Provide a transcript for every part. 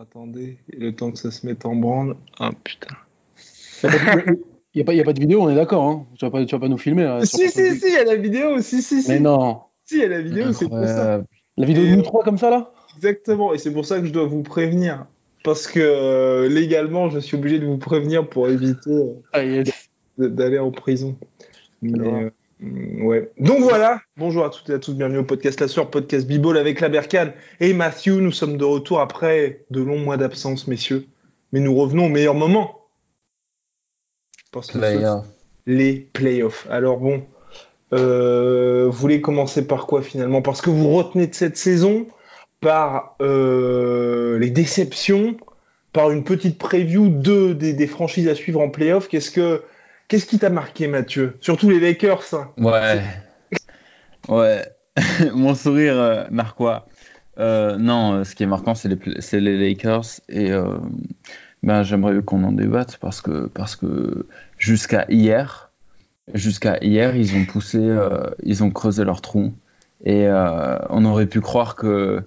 Attendez, le temps que ça se mette en branle. Ah putain. Il n'y a, a, pas de vidéo, on est d'accord. Hein tu ne vas, vas, pas nous filmer. Là, si, si, si, il y a la vidéo. Si, si, si. Mais non. Si, il y a la vidéo, c'est pour ça. La vidéo de nous trois comme ça, là? Exactement. Et c'est pour ça que je dois vous prévenir. Parce que euh, légalement, je suis obligé de vous prévenir pour éviter euh, ah, yes. d'aller en prison. Mais, euh, ouais. Donc voilà. Bonjour à toutes et à tous. Bienvenue au podcast La Soeur, podcast B-Ball avec la Berkane et Matthew. Nous sommes de retour après de longs mois d'absence, messieurs. Mais nous revenons au meilleur moment. Parce que les playoffs. Alors bon, euh, vous voulez commencer par quoi finalement? Parce que vous retenez de cette saison par euh, les déceptions, par une petite preview de, des, des franchises à suivre en playoff. Qu'est-ce que qu'est-ce qui t'a marqué, Mathieu? Surtout les Lakers. Hein. Ouais, ouais. Mon sourire euh, marque quoi euh, Non, ce qui est marquant, c'est les, les, Lakers et ben, j'aimerais qu'on en débatte parce que, parce que jusqu'à hier, jusqu'à hier, ils ont poussé, euh, ils ont creusé leur trou. Et euh, on aurait pu croire que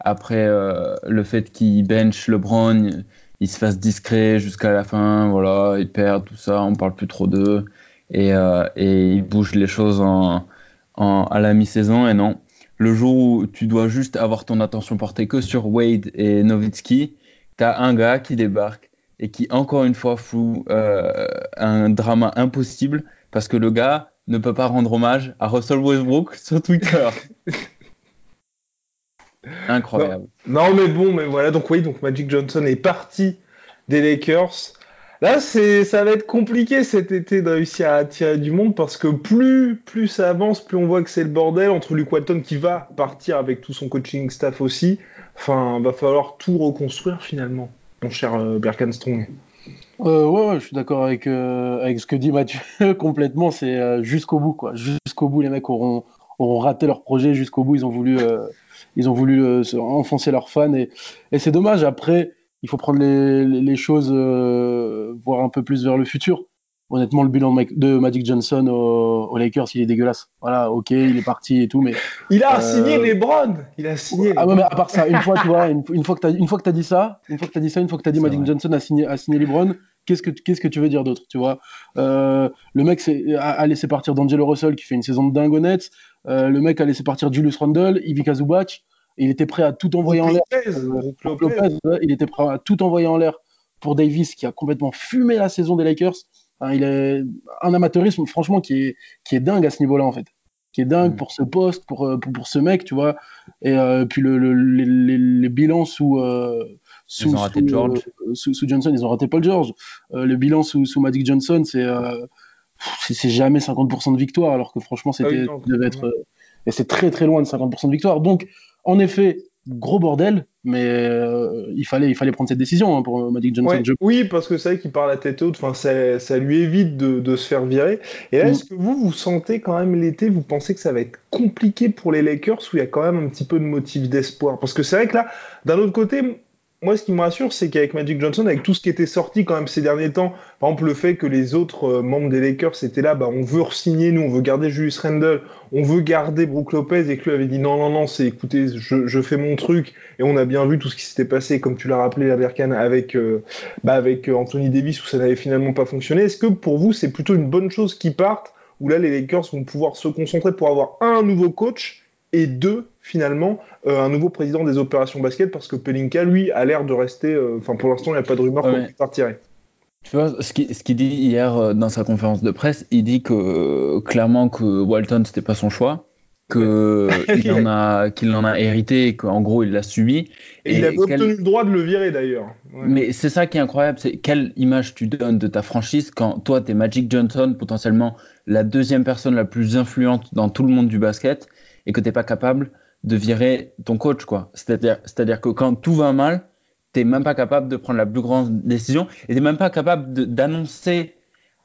après euh, le fait qu'ils bench LeBron, ils se fassent discret jusqu'à la fin, voilà, ils perdent tout ça, on parle plus trop d'eux et, et ils bougent les choses en, en à la mi-saison. Et non, le jour où tu dois juste avoir ton attention portée que sur Wade et Nowitzki, t'as un gars qui débarque et qui, encore une fois, fout euh, un drama impossible parce que le gars ne peut pas rendre hommage à Russell Westbrook sur Twitter. Incroyable. Non, mais bon, mais voilà, donc oui, donc Magic Johnson est parti des Lakers. Là, c'est, ça va être compliqué cet été de réussir à attirer du monde parce que plus, plus ça avance, plus on voit que c'est le bordel entre Luke Walton qui va partir avec tout son coaching staff aussi. Enfin, va falloir tout reconstruire finalement, mon cher euh, Berkenstrong. Euh, ouais, ouais, je suis d'accord avec, euh, avec ce que dit Mathieu complètement. C'est euh, jusqu'au bout, quoi. Jusqu'au bout, les mecs auront, auront raté leur projet. Jusqu'au bout, ils ont voulu, euh, ils ont voulu euh, se enfoncer leurs fans et, et c'est dommage. Après, il faut prendre les, les, les choses, voir un peu plus vers le futur honnêtement, le bilan de Magic Johnson aux, Lakers, il est dégueulasse. Voilà, ok, il est parti et tout, mais. Il a euh... signé les Browns Il a signé. Ah ouais, mais à part ça, une fois, tu vois, une, une fois que tu as, une fois que as dit ça, une fois que tu as dit ça, une fois que tu as dit Magic vrai. Johnson a signé, a signé les Browns, qu'est-ce que, qu'est-ce que tu veux dire d'autre, tu vois? Euh, Le mec a, a, laissé partir D'Angelo Russell qui fait une saison de dingue au Nets. Euh, le mec a laissé partir Julius Randle, Ivica Zubac. Il était prêt à tout envoyer en l'air. Euh, il était prêt à tout envoyer en l'air pour Davis qui a complètement fumé la saison des Lakers. Il est un amateurisme, franchement, qui est, qui est dingue à ce niveau-là, en fait. Qui est dingue mmh. pour ce poste, pour, pour, pour, ce mec, tu vois. Et euh, puis le, le, les, les, les, bilans sous, euh, sous, sous, George. Euh, sous, sous, Johnson, ils ont raté Paul George. Euh, le bilan sous, sous Magic Johnson, c'est euh, c'est jamais 50% de victoire, alors que franchement, c'était ah oui, devait être. et c'est très très loin de 50% de victoire. Donc, en effet, gros bordel, mais euh, il, fallait, il fallait prendre cette décision hein, pour Magic Johnson. Ouais, oui, parce que c'est vrai qu'il part la tête haute, enfin, ça, ça lui évite de, de, se faire virer. Et là, mm. est-ce que vous, vous sentez quand même l'été, vous pensez que ça va être compliqué pour les Lakers où il y a quand même un petit peu de motif d'espoir? Parce que c'est vrai que là, d'un autre côté, moi, ce qui me rassure, c'est qu'avec Magic Johnson, avec tout ce qui était sorti quand même ces derniers temps, par exemple le fait que les autres euh, membres des Lakers étaient là, bah, on veut re-signer, nous, on veut garder Julius Randle, on veut garder Brook Lopez, et que lui avait dit non, non, non, c'est écoutez, je, je, fais mon truc, et on a bien vu tout ce qui s'était passé, comme tu l'as rappelé, la avec, euh, bah, avec euh, Anthony Davis, où ça n'avait finalement pas fonctionné. Est-ce que pour vous, c'est plutôt une bonne chose qui partent, où là, les Lakers vont pouvoir se concentrer pour avoir un nouveau coach et deux, finalement, euh, un nouveau président des opérations basket parce que Pelinka, lui, a l'air de rester. Enfin, euh, pour l'instant, il n'y a pas de rumeur ouais. qu'il partirait. Tu vois, ce qu'il ce qu dit hier euh, dans sa conférence de presse, il dit que clairement que Walton, c'était pas son choix, qu'il en, a, qu'il en a hérité et qu'en gros, il l'a subi. Et, et il a obtenu le droit de le virer d'ailleurs. Ouais. Mais c'est ça qui est incroyable, c'est quelle image tu donnes de ta franchise quand toi, tu es Magic Johnson, potentiellement la deuxième personne la plus influente dans tout le monde du basket, et que tu n'es pas capable de virer ton coach, quoi. C'est-à-dire, que quand tout va mal, tu n'es même pas capable de prendre la plus grande décision et tu n'es même pas capable d'annoncer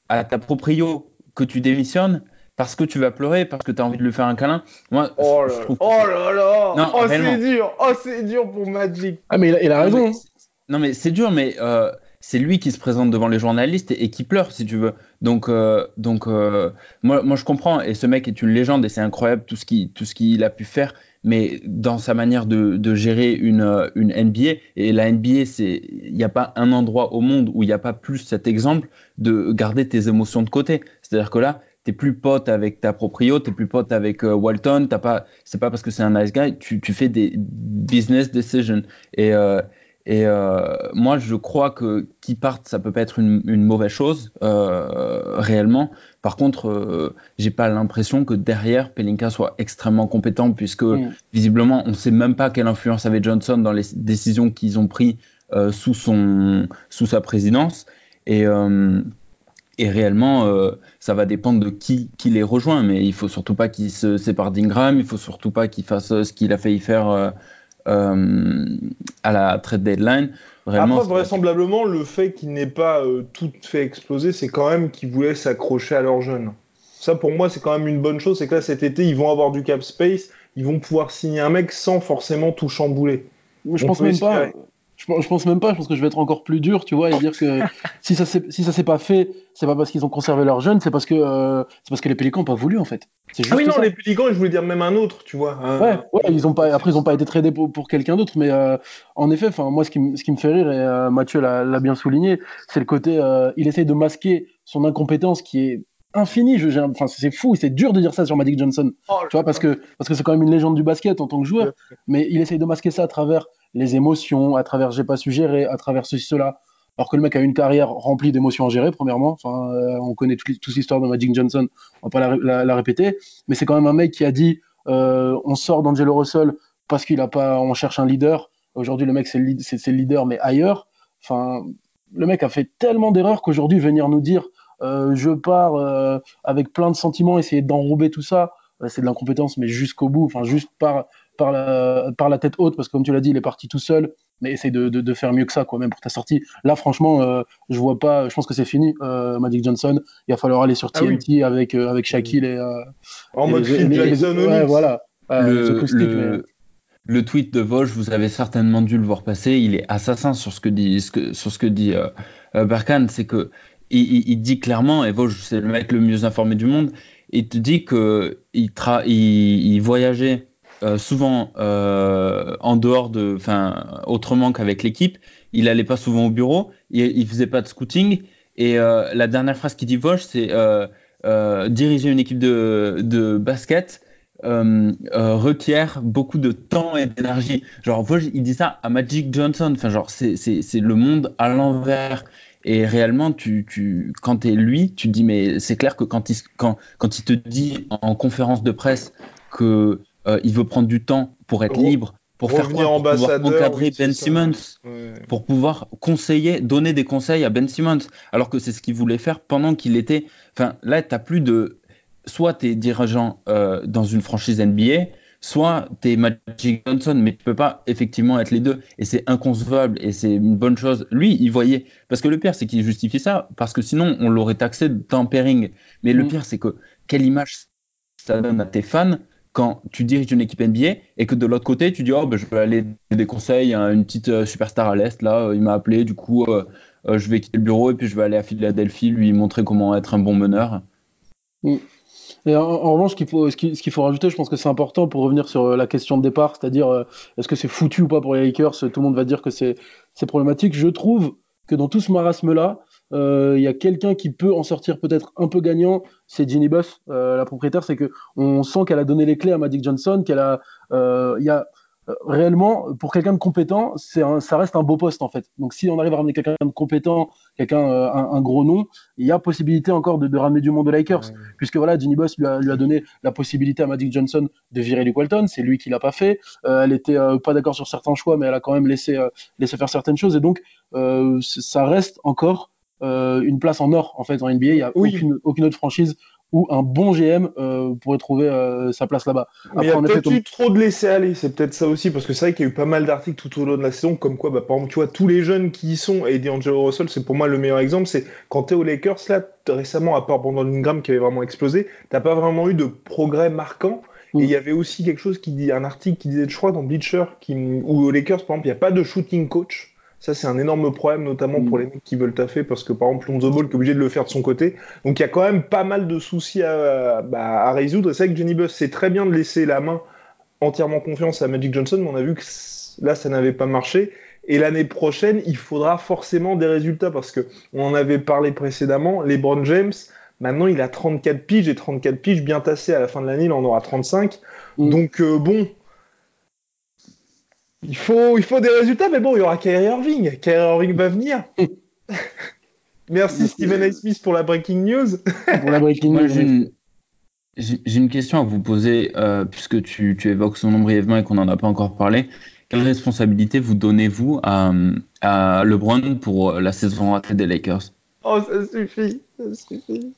à ta proprio que tu démissionnes parce que tu vas pleurer, parce que tu as envie de lui faire un câlin. Moi, oh, là, oh là là. Oh, c'est dur. Oh, c'est dur pour Magic. Ah, mais il a, raison. Non, mais, c'est dur, mais euh, c'est lui qui se présente devant les journalistes et, qui pleure, si tu veux. Donc, euh, donc euh, moi, je comprends. Et ce mec est une légende et c'est incroyable tout ce qu'il a pu faire mais dans sa manière de, gérer une, une, NBA, et la NBA, il n'y a pas un endroit au monde où il n'y a pas plus cet exemple de garder tes émotions de côté. C'est-à-dire que là, t'es plus pote avec ta proprio, t'es plus pote avec euh, Walton, t'as pas, c'est pas parce que c'est un nice guy, tu, tu, fais des business decisions. Et, euh, et euh, moi, je crois que qui parte, ça peut pas être une, une mauvaise chose euh, réellement. Par contre, euh, j'ai pas l'impression que derrière Pelinka soit extrêmement compétent, puisque mm. visiblement, on sait même pas quelle influence avait Johnson dans les décisions qu'ils ont prises euh, sous son sous sa présidence. Et et réellement, euh, ça va dépendre de qui, qui les rejoint. Mais il faut surtout pas qu'il se sépare d'Ingram. Il faut surtout pas qu'il fasse ce qu'il a failli faire euh, euh, à la trade deadline. Vraiment, Après, vraisemblablement, le fait qu'il n'ait pas tout fait exploser, c'est quand même qu'ils voulaient s'accrocher à leurs jeunes. Ça, pour moi, c'est quand même une bonne chose. C'est que là, cet été, ils vont avoir du cap space. Ils vont pouvoir signer un mec sans forcément tout chambouler. Je pense même pas. Je, pense même pas, je pense que je vais être encore plus dur, tu vois, et dire que si ça si ça s'est pas fait, c'est pas parce qu'ils ont conservé leurs jeunes, c'est parce que euh, c'est parce que les Pélicans n'ont pas voulu en fait. ah oui non, les Pélicans, je voulais dire même un autre, tu vois. Ouais, ouais, ils ont pas après ils ont pas été tradés pour, pour quelqu'un d'autre, mais euh, en effet, enfin moi ce qui, ce qui me fait rire et euh, Mathieu l'a bien souligné, c'est le côté il essaye de masquer son incompétence qui est infini. Je, enfin, c'est fou, c'est dur de dire ça sur Magic Johnson. Oh, tu vois, parce que parce que c'est quand même une légende du basket en tant que joueur. Mais il essaye de masquer ça à travers les émotions, à travers j'ai pas su gérer, à travers ceci cela. Alors que le mec a une carrière remplie d'émotions à gérer, premièrement. Enfin, euh, on connaît toute, l'histoire de Magic Johnson, on va pas la, répéter. Mais c'est quand même un mec qui a dit euh, on sort d'Angelo Russell parce qu'il a pas, on cherche un leader. Aujourd'hui, le mec c'est le, c'est le leader, mais ailleurs. Enfin, le mec a fait tellement d'erreurs qu'aujourd'hui venir nous dire euh, je pars avec plein de sentiments, essayer d'enrober tout ça, c'est de l'incompétence, mais jusqu'au bout, enfin juste par, par, la, par la tête haute, parce que comme tu l'as dit, il est parti tout seul, mais essaye de, de, faire mieux que ça, quoi, même pour ta sortie. Là, franchement, je vois pas, je pense que c'est fini, Magic Johnson. Il va falloir aller sur TNT ah avec, avec Shaquille et. en mode Phil Jackson ouais, voilà. le, le, tweet de Vosges, vous avez certainement dû le voir passer. Il est assassin sur ce que dit, sur ce que dit Berkan. C'est que il, dit clairement, et Vosges, c'est le mec le mieux informé du monde, il te dit qu'il il, voyageait euh, souvent euh, en dehors de, enfin, autrement qu'avec l'équipe. Il allait pas souvent au bureau, il, il faisait pas de scouting. Et euh, la dernière phrase qu'il dit Vosges, c'est diriger une équipe de, de basket. requiert beaucoup de temps et d'énergie. Genre, Vosges, il dit ça à Magic Johnson. Enfin, genre, c'est le monde à l'envers. Et réellement, tu, tu, quand tu es lui, tu te dis, mais c'est clair que quand il, quand, quand il te dit en conférence de presse qu'il euh, il veut prendre du temps pour être libre, pour faire quoi? Pour pouvoir encadrer Ben Simmons, pour pouvoir conseiller, donner des conseils à Ben Simmons, alors que c'est ce qu'il voulait faire pendant qu'il était. Enfin, là, tu plus de. Soit tu es dirigeant euh, dans une franchise NBA, soit tu es Magic Johnson, mais tu peux pas effectivement être les deux. Et c'est inconcevable et c'est une bonne chose. Lui, il voyait. Parce que le pire, c'est qu'il justifie ça, parce que sinon, on l'aurait taxé de tampering. Mais le mm. pire, c'est que quelle image ça donne à tes fans quand tu diriges une équipe NBA et que de l'autre côté, tu dis Oh, ben, je vais aller des conseils à une petite euh, superstar à l'Est. Là, il m'a appelé, du coup, euh, euh, je vais quitter le bureau et puis je vais aller à Philadelphie lui montrer comment être un bon meneur. Mm. En, revanche, ce qu'il faut, faut rajouter, je pense que c'est important pour revenir sur euh, la question de départ, c'est-à-dire euh, est-ce que c'est foutu ou pas pour les Lakers? Tout le monde va dire que c'est problématique. Je trouve que dans tout ce marasme-là, euh, il y a quelqu'un qui peut en sortir peut-être un peu gagnant, c'est Ginny Buff, la propriétaire. C'est que on sent qu'elle a donné les clés à Magic Johnson, qu'elle a, il y a euh, réellement, pour quelqu'un de compétent, ça reste un beau poste en fait. Donc si on arrive à ramener quelqu'un de compétent, quelqu'un euh, un, gros nom, il y a possibilité encore de, ramener du monde de Lakers, puisque voilà, Ginny Boss lui a, lui a, donné la possibilité à Magic Johnson de virer Luke Walton, c'est lui qui l'a pas fait. Euh, elle était pas d'accord sur certains choix, mais elle a quand même laissé laissé faire certaines choses, et donc ça reste encore une place en or en fait en NBA. Il y a aucune, aucune autre franchise où un bon GM pourrait trouver sa place là-bas. il y a peut-être eu trop de laisser aller, c'est peut-être ça aussi, parce que c'est vrai qu'il y a eu pas mal d'articles tout au long de la saison, comme quoi, bah, par exemple, tu vois, tous les jeunes qui y sont, et D'Angelo Russell, c'est pour moi le meilleur exemple, c'est quand tu es aux Lakers, là, récemment, à part Brandon Ingram qui avait vraiment explosé, t'as pas vraiment eu de progrès marquant. Et il y avait aussi quelque chose qui dit, un article qui disait, je crois, dans Bleacher, qui, où aux Lakers, par exemple, il n'y a pas de shooting coach. Ça, c'est un énorme problème, notamment pour les mecs qui veulent taffer, parce que par exemple, Lonzo Ball est obligé de le faire de son côté. Donc, il y a quand même pas mal de soucis à, bah, à résoudre. Et c'est vrai que Jenny Buss, c'est très bien de laisser la main entièrement confiance à Magic Johnson, mais on a vu que là, ça n'avait pas marché. Et l'année prochaine, il faudra forcément des résultats, parce que on en avait parlé précédemment. LeBron James, Maintenant, il a 34 piges et 34 piges bien tassés. À la fin de l'année, il en aura 35. Mm. Donc, euh, bon, il faut, il faut des résultats, mais bon, il y aura Kyrie Irving. Kyrie Irving va venir. Merci Stephen A. Smith pour la breaking news. pour la breaking news. J'ai une, question à vous poser, euh, puisque tu, tu, évoques son nom brièvement et qu'on n'en a pas encore parlé. Quelle responsabilité vous donnez-vous à, à LeBron pour la saison ratée des Lakers? Oh, ça suffit, ça suffit.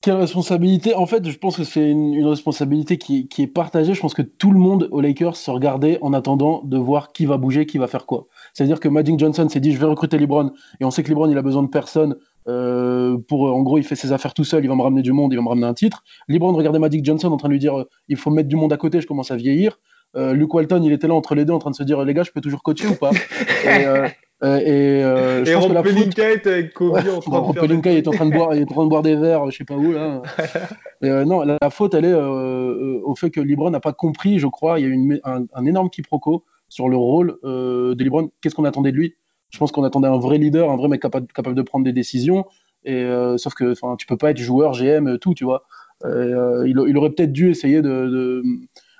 Quelle responsabilité En fait, je pense que c'est une, responsabilité qui, est partagée. Je pense que tout le monde aux Lakers se regardait en attendant de voir qui va bouger, qui va faire quoi. C'est-à-dire que Magic Johnson s'est dit je vais recruter LeBron et on sait que LeBron il a besoin de personne euh, pour en gros il fait ses affaires tout seul, il va me ramener du monde, il va me ramener un titre. LeBron regardait Magic Johnson en train de lui dire il faut mettre du monde à côté, je commence à vieillir. Euh, Luke Walton il était là entre les deux en train de se dire les gars je peux toujours coacher ou pas? Euh, euh, et euh, je Pelinka était avec Kobe en train de faire est en train de boire, il est en train de boire des verres, je sais pas où là. euh, non, la, faute elle est euh, au fait que Libron n'a pas compris, je crois. Il y a eu un, un, énorme quiproquo sur le rôle de Libron. Qu'est-ce qu'on attendait de lui? Je pense qu'on attendait un vrai leader, un vrai mec capable, capable de prendre des décisions. Et sauf que, enfin, tu peux pas être joueur, GM, tout, tu vois. Il, il, aurait peut-être dû essayer de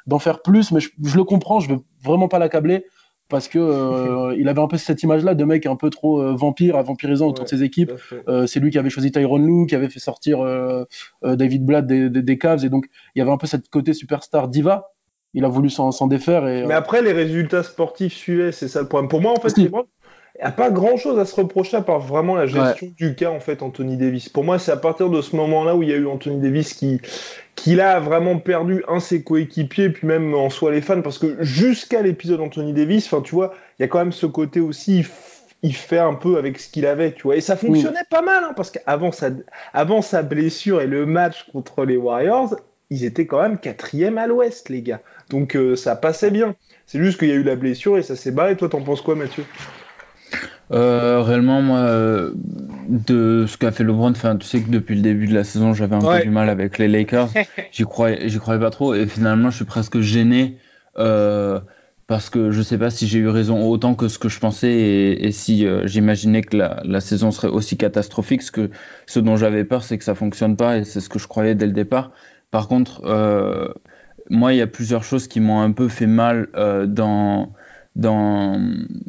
d'en faire plus, mais je, je, le comprends. Je veux vraiment pas l'accabler parce que euh, il avait un peu cette image-là de mec un peu trop euh, vampire, à vampirisant autour de ses équipes. Euh, c'est lui qui avait choisi Tyron Lue, qui avait fait sortir David Blatt des, des, Cavs, et donc il y avait un peu cette côté superstar diva. Il a voulu s'en défaire. Et, Mais après, les résultats sportifs suivaient, c'est ça le problème. Pour moi, en fait, il n'y a pas grand chose à se reprocher à part vraiment la gestion du cas, en fait, Anthony Davis. Pour moi, c'est à partir de ce moment-là où il y a eu Anthony Davis qui, qu'il a vraiment perdu un de ses coéquipiers, puis même en soi les fans, parce que jusqu'à l'épisode Anthony Davis, enfin tu vois, il y a quand même ce côté aussi, il fait un peu avec ce qu'il avait, tu vois, et ça fonctionnait pas mal, hein, parce qu'avant sa, avant sa blessure et le match contre les Warriors, ils étaient quand même quatrième à l'Ouest, les gars, donc euh, ça passait bien. C'est juste qu'il y a eu la blessure et ça s'est barré. Toi, t'en penses quoi, Mathieu? Euh, réellement, moi, euh, de ce qu'a fait LeBron, enfin, tu sais que depuis le début de la saison, j'avais un peu du mal avec les Lakers. j'y croyais, j'y croyais pas trop, et finalement, je suis presque gêné euh, parce que je sais pas si j'ai eu raison autant que ce que je pensais et, si j'imaginais que la, la, saison serait aussi catastrophique. Ce que ce dont j'avais peur, c'est que ça fonctionne pas, et c'est ce que je croyais dès le départ. Par contre, moi, il y a plusieurs choses qui m'ont un peu fait mal dans dans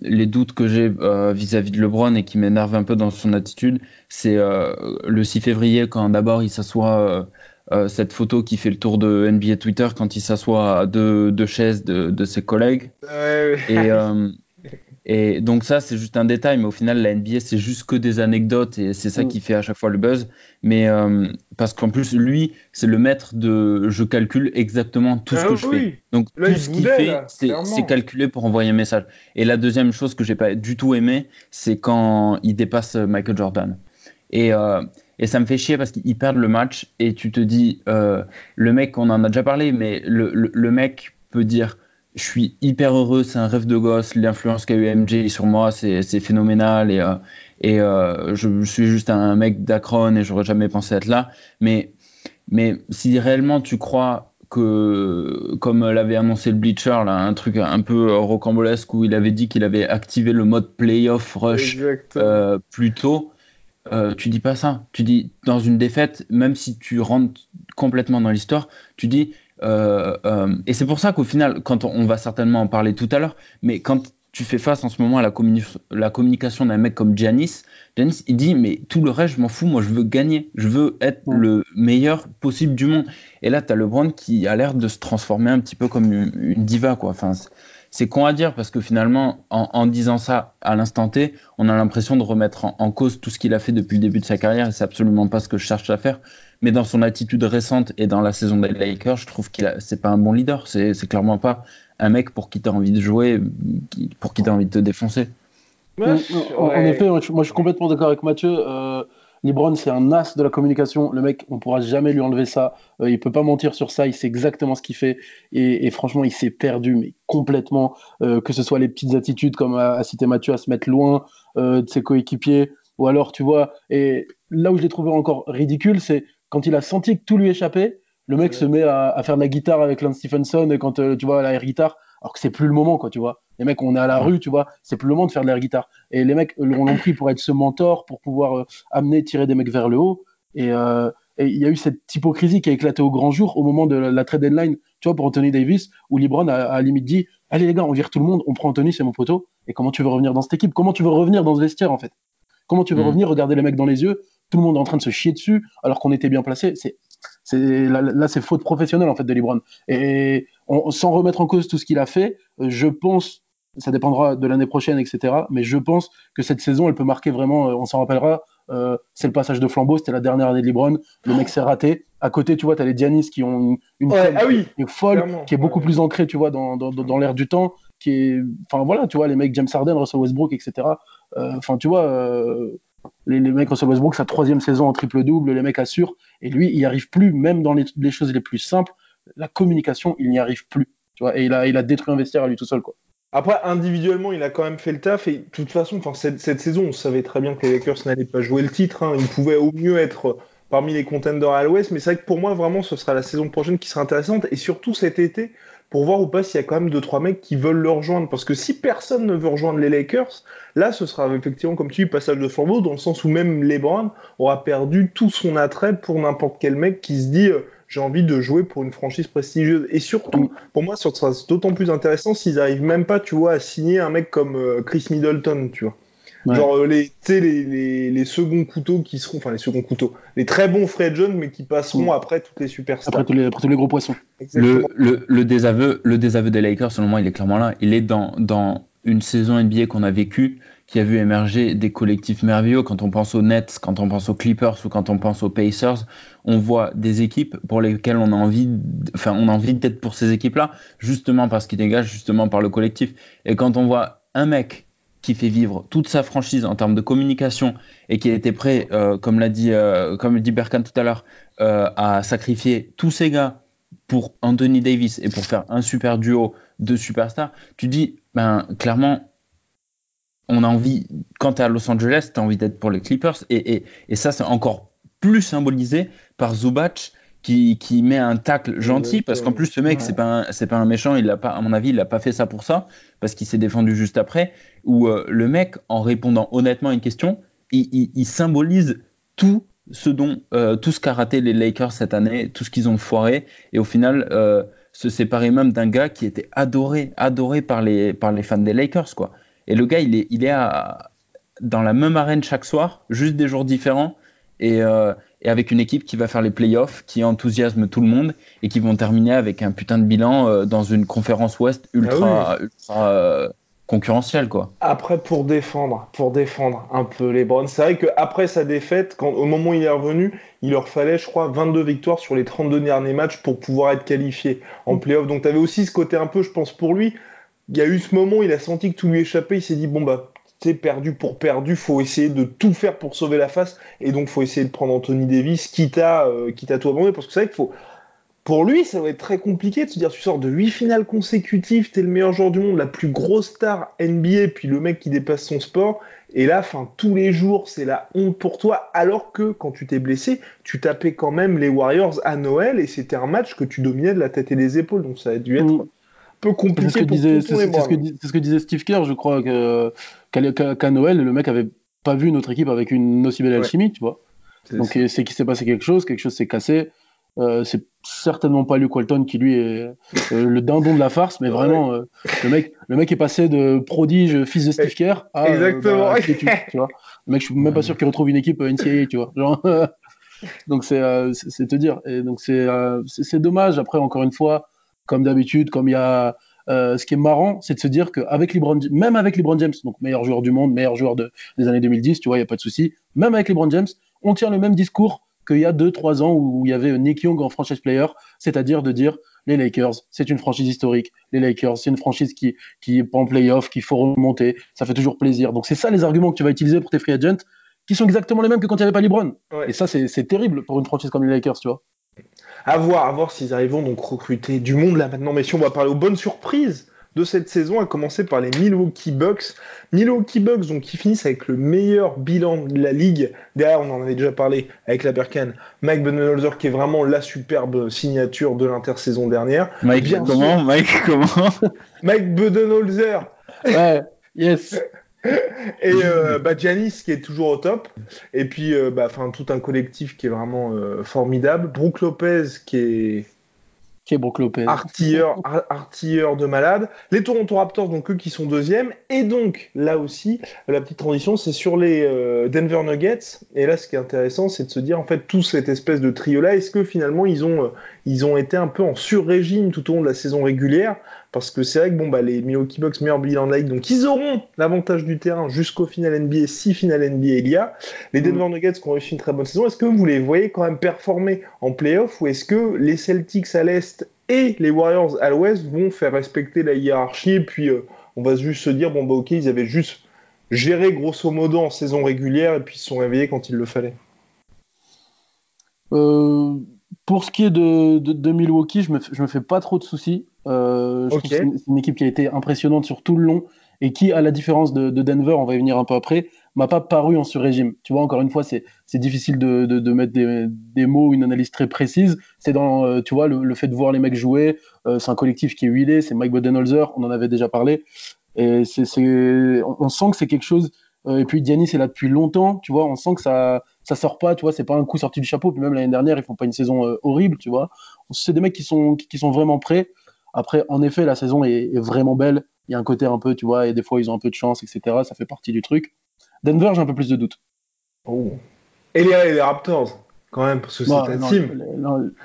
les doutes que j'ai euh, vis-à-vis de LeBron et qui m'énerve un peu dans son attitude, c'est euh, le 6 février quand d'abord il s'assoit, euh, cette photo qui fait le tour de NBA Twitter quand il s'assoit à deux, deux, chaises de, de ses collègues. Ouais, ouais. Et, et donc ça, c'est juste un détail, mais au final, la NBA, c'est juste que des anecdotes et c'est ça mm. qui fait à chaque fois le buzz. Mais euh, parce qu'en plus, lui, c'est le maître de je calcule exactement tout ce ah que je fais. Donc tout ce qu'il fait, c'est calculé pour envoyer un message. Et la deuxième chose que j'ai pas du tout aimé, c'est quand il dépasse Michael Jordan. Et, euh, et ça me fait chier parce qu'il perd le match et tu te dis, euh, le mec, on en a déjà parlé, mais le, le mec peut dire je suis hyper heureux, c'est un rêve de gosse. L'influence qu'a eu MJ sur moi, c'est phénoménal. Et, euh, et euh, je, suis juste un mec d'Akron et j'aurais jamais pensé être là. Mais, mais si réellement tu crois que, comme l'avait annoncé le Bleacher, là, un truc un peu rocambolesque où il avait dit qu'il avait activé le mode playoff rush euh, plus tôt, euh, tu dis pas ça. Tu dis dans une défaite, même si tu rentres complètement dans l'histoire, tu dis et c'est pour ça qu'au final, quand on, va certainement en parler tout à l'heure, mais quand tu fais face en ce moment à la, la communication d'un mec comme Giannis, Giannis, il dit, mais tout le reste, je m'en fous, moi je veux gagner, je veux être le meilleur possible du monde. Et là, tu as LeBron qui a l'air de se transformer un petit peu comme une, diva, quoi. Enfin, c'est con à dire parce que finalement, en, disant ça à l'instant T, on a l'impression de remettre en, cause tout ce qu'il a fait depuis le début de sa carrière et c'est absolument pas ce que je cherche à faire. Mais dans son attitude récente et dans la saison des Lakers, je trouve qu'il c'est pas un bon leader. C'est, clairement pas un mec pour qui tu as envie de jouer, pour qui tu as envie de te défoncer. en, effet, moi je suis complètement d'accord avec Mathieu. Euh, LeBron, c'est un as de la communication. Le mec, on pourra jamais lui enlever ça. Euh, il peut pas mentir sur ça. Il sait exactement ce qu'il fait. Et, franchement, il s'est perdu, mais complètement. Euh, que ce soit les petites attitudes, comme a, cité Mathieu, à se mettre loin euh, de ses coéquipiers. Ou alors, tu vois, et là où je l'ai trouvé encore ridicule, c'est quand il a senti que tout lui échappait, le mec se met à, faire de la guitare avec Lance Stephenson quand tu vois la air guitare, alors que c'est plus le moment, quoi, tu vois. Les mecs, on est à la rue, tu vois, c'est plus le moment de faire de l'air guitare. Et les mecs l'ont pris pour être ce mentor, pour pouvoir euh, amener, tirer des mecs vers le haut. Euh, et il y a eu cette hypocrisie qui a éclaté au grand jour au moment de la, trade deadline, tu vois, pour Anthony Davis, où LeBron a, à limite dit Allez les gars, on vire tout le monde, on prend Anthony, c'est mon poteau. Et comment tu veux revenir dans cette équipe? Comment tu veux revenir dans ce vestiaire, en fait? Comment tu veux mm. revenir, regarder les mecs dans les yeux? Tout le monde est en train de se chier dessus, alors qu'on était bien placé. C'est là, là c'est faute professionnelle en fait de LeBron. Et sans remettre en cause tout ce qu'il a fait, je pense ça dépendra de l'année prochaine, etc. Mais je pense que cette saison, elle peut marquer vraiment, euh, on s'en rappellera, euh, c'est le passage de flambeau, c'était la dernière année de Lebron, le mec s'est raté. À côté, tu vois, tu as les Dianis qui ont une ouais, ah oui, qui est folle, qui est beaucoup plus ancrée, tu vois, dans, dans, dans l'air du temps, qui est, enfin voilà, tu vois, les mecs James Harden, Russell Westbrook, etc. Euh, enfin, tu vois, les, les, mecs Russell Westbrook, sa troisième saison en triple-double, les mecs assurent, et lui, il n'y arrive plus, même dans les, choses les plus simples, la communication, il n'y arrive plus, tu vois, et il a, il a détruit un à lui tout seul, quoi. Après, individuellement, il a quand même fait le taf. Et de toute façon, cette, cette saison, on savait très bien que les Lakers n'allaient pas jouer le titre. Hein. Ils pouvaient au mieux être parmi les contenders à l'ouest. Mais c'est vrai que pour moi, vraiment, ce sera la saison prochaine qui sera intéressante. Et surtout cet été, pour voir ou pas s'il y a quand même deux trois mecs qui veulent le rejoindre. Parce que si personne ne veut rejoindre les Lakers, là, ce sera effectivement, comme tu dis, passage de flambeau, dans le sens où même LeBron aura perdu tout son attrait pour n'importe quel mec qui se dit. Euh, j'ai envie de jouer pour une franchise prestigieuse. Et surtout, pour moi, ce sera d'autant plus intéressant s'ils arrivent même pas, tu vois, à signer un mec comme euh, Chris Middleton, tu vois. Genre euh, les, les, les, les, seconds couteaux qui seront, enfin les seconds couteaux, les très bons Fred Jones, mais qui passeront après toutes les superstars. Après tous les, après tous les gros poissons. Le, le, le, désaveu, le désaveu des Lakers, selon moi, il est clairement là. Il est dans, dans une saison NBA qu'on a vécue qui a vu émerger des collectifs merveilleux. Quand on pense aux Nets, quand on pense aux Clippers ou quand on pense aux Pacers, on voit des équipes pour lesquelles on a envie, enfin, on a envie d'être pour ces équipes-là, justement parce qu'ils dégagent, justement par le collectif. Et quand on voit un mec qui fait vivre toute sa franchise en termes de communication et qui été prêt, euh, comme l'a dit, euh, dit Berkan tout à l'heure, euh, à sacrifier tous ces gars pour Anthony Davis et pour faire un super duo de superstars, tu dis, ben, clairement, on a envie, quand tu es à Los Angeles, tu as envie d'être pour les Clippers. Et, et, ça, c'est encore plus symbolisé par Zubac qui, qui met un tacle gentil. Parce qu'en plus, ce mec, c'est pas, un, pas un méchant. Il a pas, à mon avis, il n'a pas fait ça pour ça. Parce qu'il s'est défendu juste après. Où euh, le mec, en répondant honnêtement à une question, il, symbolise tout ce dont euh, tout ce qu'a raté les Lakers cette année, tout ce qu'ils ont foiré, et au final euh, se séparer même d'un gars qui était adoré, adoré par les, par les fans des Lakers, quoi. Et le gars, il est, il est dans la même arène chaque soir, juste des jours différents, euh, et, avec une équipe qui va faire les playoffs, qui enthousiasme tout le monde, et qui vont terminer avec un putain de bilan euh, dans une conférence Ouest ultra, ah euh, concurrentielle, quoi. Après, pour défendre, pour défendre un peu les Browns, c'est vrai qu'après sa défaite, quand, au moment où il est revenu, il leur fallait, je crois, 22 victoires sur les 32 derniers matchs pour pouvoir être qualifié en playoff. Donc, tu avais aussi ce côté un peu, je pense, pour lui, il y a eu ce moment, il a senti que tout lui échappait, il s'est dit bon bah c'est perdu pour perdu, faut essayer de tout faire pour sauver la face et donc faut essayer de prendre Anthony Davis quitte à euh, quitte à tout abandonner parce que c'est vrai qu'il faut pour lui, ça va être très compliqué de se dire tu sors de 8 finales consécutives, t'es le meilleur joueur du monde, la plus grosse star NBA, puis le mec qui dépasse son sport, et là, fin, tous les jours, c'est la honte pour toi, alors que quand tu t'es blessé, tu tapais quand même les Warriors à Noël, et c'était un match que tu dominais de la tête et des épaules, donc ça a dû être mm peu compliqué. C'est ce, ce, que disait Steve Kerr, je crois, qu'à Noël, le mec avait pas vu notre équipe avec une aussi belle alchimie, tu vois. Donc c'est qu'il s'est passé quelque chose, quelque chose s'est cassé. Euh, c'est certainement pas Luke Walton qui lui est euh, le dindon de la farce, mais vraiment euh, le mec, le mec est passé de prodige fils de Steve Kerr à exactement. Bah, tu, vois. Le mec, je suis même pas sûr qu'il retrouve une équipe NCAA, tu vois. Genre, donc c'est c'est te dire. Et donc c'est c'est dommage. Après encore une fois, comme d'habitude, comme il y a ce qui est marrant, c'est de se dire qu'avec LeBron, même avec LeBron James, donc meilleur joueur du monde, meilleur joueur des années 2010, tu vois, il n'y a pas de souci, même avec LeBron James, on tient le même discours qu'il y a 2-3 ans où il y avait Nick Young en franchise player, c'est-à-dire de dire les Lakers, c'est une franchise historique. Les Lakers, c'est une franchise qui, qui est pas en playoff, qu'il faut remonter. Ça fait toujours plaisir. Donc, c'est ça les arguments que tu vas utiliser pour tes free agents, qui sont exactement les mêmes que quand il n'y avait pas LeBron. Et ça, c'est terrible pour une franchise comme les Lakers, tu vois. À voir, à voir s'ils arriveront donc recruter du monde là maintenant. Mais si on va parler aux bonnes surprises de cette saison, à commencer par les Milwaukee Bucks. Milwaukee Bucks, donc, qui finissent avec le meilleur bilan de la ligue. Derrière, on en avait déjà parlé avec la Berkane. Mike Budenholzer, qui est vraiment la superbe signature de l'intersaison dernière. Mike, comment Mike, comment Mike Budenholzer. Ouais, yes. Et euh, bah, qui est toujours au top. Et puis euh, bah, tout un collectif qui est vraiment euh, formidable. Brooke Lopez qui est Artilleur, de malade. Les Toronto Raptors, donc eux qui sont deuxièmes. Et donc, là aussi, la petite transition, c'est sur les euh, Denver Nuggets. Et là, ce qui est intéressant, c'est de se dire, en fait, tout cette espèce de trio-là, est-ce que finalement, ils ont, euh, ils ont été un peu en sur-régime tout au long de la saison régulière? Parce que c'est vrai que bon, bah, les Milwaukee Bucks meilleurs bilan de la donc ils auront l'avantage du terrain jusqu'au final NBA, si final NBA il y a. Les Denver mm. Nuggets qui ont réussi une très bonne saison, est-ce que vous les voyez quand même performer en playoff? Ou est-ce que les Celtics à l'Est et les Warriors à l'Ouest vont faire respecter la hiérarchie et puis euh, on va juste se dire, bon bah ok, ils avaient juste géré grosso modo en saison régulière et puis ils se sont réveillés quand il le fallait. Euh, Pour ce qui est de, de, Milwaukee, je me, je me fais pas trop de soucis. Euh, c'est une, équipe qui a été impressionnante sur tout le long. Et qui, à la différence de, Denver, on va y venir un peu après, m'a pas paru en sur-régime. Tu vois, encore une fois, c'est difficile de, de, mettre des, des, mots, une analyse très précise. C'est dans, euh, tu vois, le, fait de voir les mecs jouer. Euh, c'est un collectif qui est huilé. C'est Mike Budenholzer, on en avait déjà parlé. Et c'est, on, on, sent que c'est quelque chose. et puis Giannis est là depuis longtemps. Tu vois, on sent que ça, ça sort pas. Tu vois, c'est pas un coup sorti du chapeau. Puis même l'année dernière, ils font pas une saison horrible. Tu vois, c'est des mecs qui sont, qui sont vraiment prêts. Après, en effet, la saison est, vraiment belle. Il y a un côté un peu, tu vois, et des fois, ils ont un peu de chance, etc. Ça fait partie du truc. Denver, j'ai un peu plus de doutes. Oh. Et les, Raptors quand même, parce que c'est un team.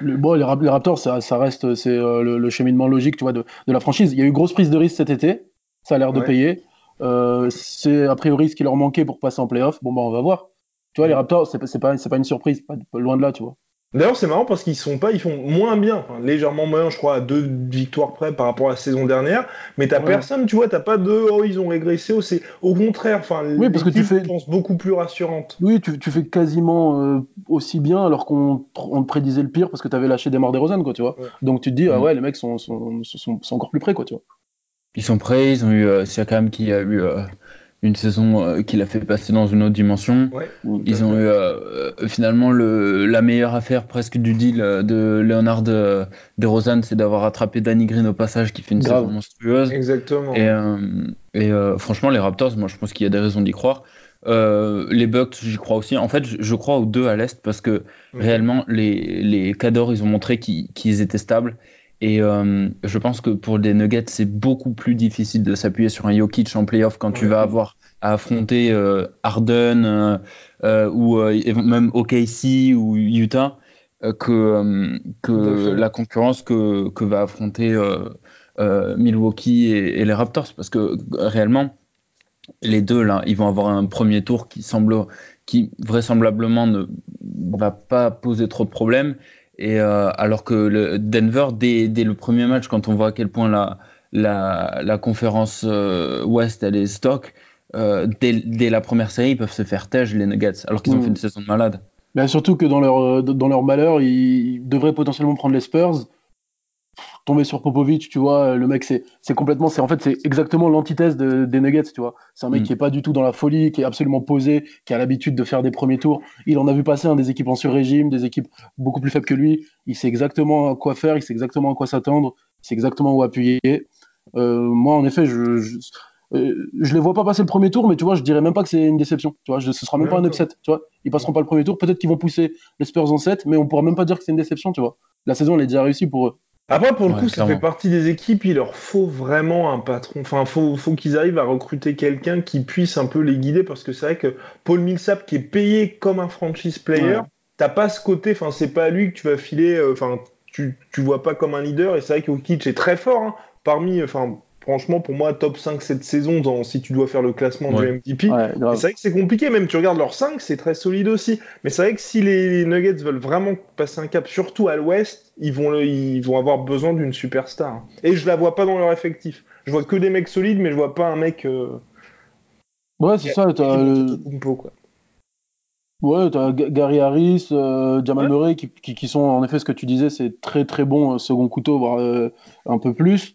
Les, bon, les, Raptors, ça, reste c'est euh, le, cheminement logique, tu vois, de, la franchise. Il y a eu grosse prise de risque cet été, ça a l'air de payer. Euh, c'est a priori ce qui leur manquait pour passer en playoff. Bon, bah, on va voir. Tu vois, les Raptors, c'est pas, pas une surprise, pas, loin de là, tu vois. D'ailleurs, c'est marrant parce qu'ils sont pas, ils font moins bien, légèrement moins, je crois, à deux victoires près par rapport à la saison dernière. Mais t'as personne, tu vois, t'as pas de, oh, ils ont régressé. Oh, c'est au contraire, enfin, oui, parce que tu fais, pense beaucoup plus rassurante. Oui, tu, tu fais quasiment euh, aussi bien alors qu'on on prédisait le pire parce que t'avais lâché des morts des Rosanne, quoi, tu vois. Donc tu te dis, ah mm. ouais, les mecs sont, sont, sont, sont, encore plus près, quoi, tu vois. Ils sont prêts, ils ont eu euh, Siakam qui a eu euh, une saison euh, qui l'a fait passer dans une autre dimension. Ils ont eu euh, finalement le, la meilleure affaire presque du deal euh, de Leonard de, Rosanne, c'est d'avoir attrapé Danny Green au passage qui fait une saison monstrueuse. Exactement. Et, et franchement, les Raptors, moi je pense qu'il y a des raisons d'y croire. les Bucks, j'y crois aussi. En fait, je, crois aux deux à l'Est parce que réellement, les, les Cadors, ils ont montré qu'ils étaient stables et euh, je pense que pour les Nuggets, c'est beaucoup plus difficile de s'appuyer sur un Jokic en playoff quand tu vas avoir à affronter euh, Harden euh, ou même OKC ou Utah que, que la concurrence que, que va affronter Milwaukee et, les Raptors. Parce que réellement, les deux, là, ils vont avoir un premier tour qui semble qui vraisemblablement ne va pas poser trop de problèmes et euh, alors que le Denver, dès, dès, le premier match, quand on voit à quel point la, la, la conférence euh, Ouest elle est stock, euh, dès, dès, la première série, ils peuvent se faire tège les Nuggets, alors qu'ils ont mm. fait une saison de malade. Ben surtout que dans leur, dans leur malheur, ils devraient potentiellement prendre les Spurs tomber sur Popovic, tu vois, le mec, c'est complètement, c'est en fait, c'est exactement l'antithèse de, des Nuggets, tu vois. C'est un mec mm. qui est pas du tout dans la folie, qui est absolument posé, qui a l'habitude de faire des premiers tours. Il en a vu passer un des équipes en sur-régime, des équipes beaucoup plus faibles que lui. Il sait exactement à quoi faire, il sait exactement à quoi s'attendre, il sait exactement où appuyer. Euh, moi, en effet, je, je, euh, je, les vois pas passer le premier tour, mais tu vois, je dirais même pas que c'est une déception. Tu vois, je, ce sera même pas un upset. Tu vois, ils passeront pas le premier tour. Peut-être qu'ils vont pousser les Spurs en 7, mais on pourra même pas dire que c'est une déception. Tu vois, la saison elle est déjà réussie pour eux. Après, pour le coup, ça fait partie des équipes, il leur faut vraiment un patron. Enfin, faut, faut qu'ils arrivent à recruter quelqu'un qui puisse un peu les guider, parce que c'est vrai que Paul Millsap, qui est payé comme un franchise player, t'as pas ce côté, enfin, c'est pas lui que tu vas filer, euh, enfin, tu, tu vois pas comme un leader, et c'est vrai que Jokic est très fort, hein. parmi, enfin, franchement, pour moi, top 5 cette saison, dans, si tu dois faire le classement du MVP, c'est vrai que c'est compliqué. Même tu regardes leur 5, c'est très solide aussi. Mais c'est vrai que si les Nuggets veulent vraiment passer un cap, surtout à l'ouest, ils vont, ils vont avoir besoin d'une superstar. Et je la vois pas dans leur effectif. Je vois que des mecs solides, mais je vois pas un mec. Euh, ouais, c'est ça. T'as Ouais, t'as Gary Harris, euh, Jamal Murray qui, qui, qui, sont en effet ce que tu disais, c'est très très bon euh, second couteau, voire euh, un peu plus.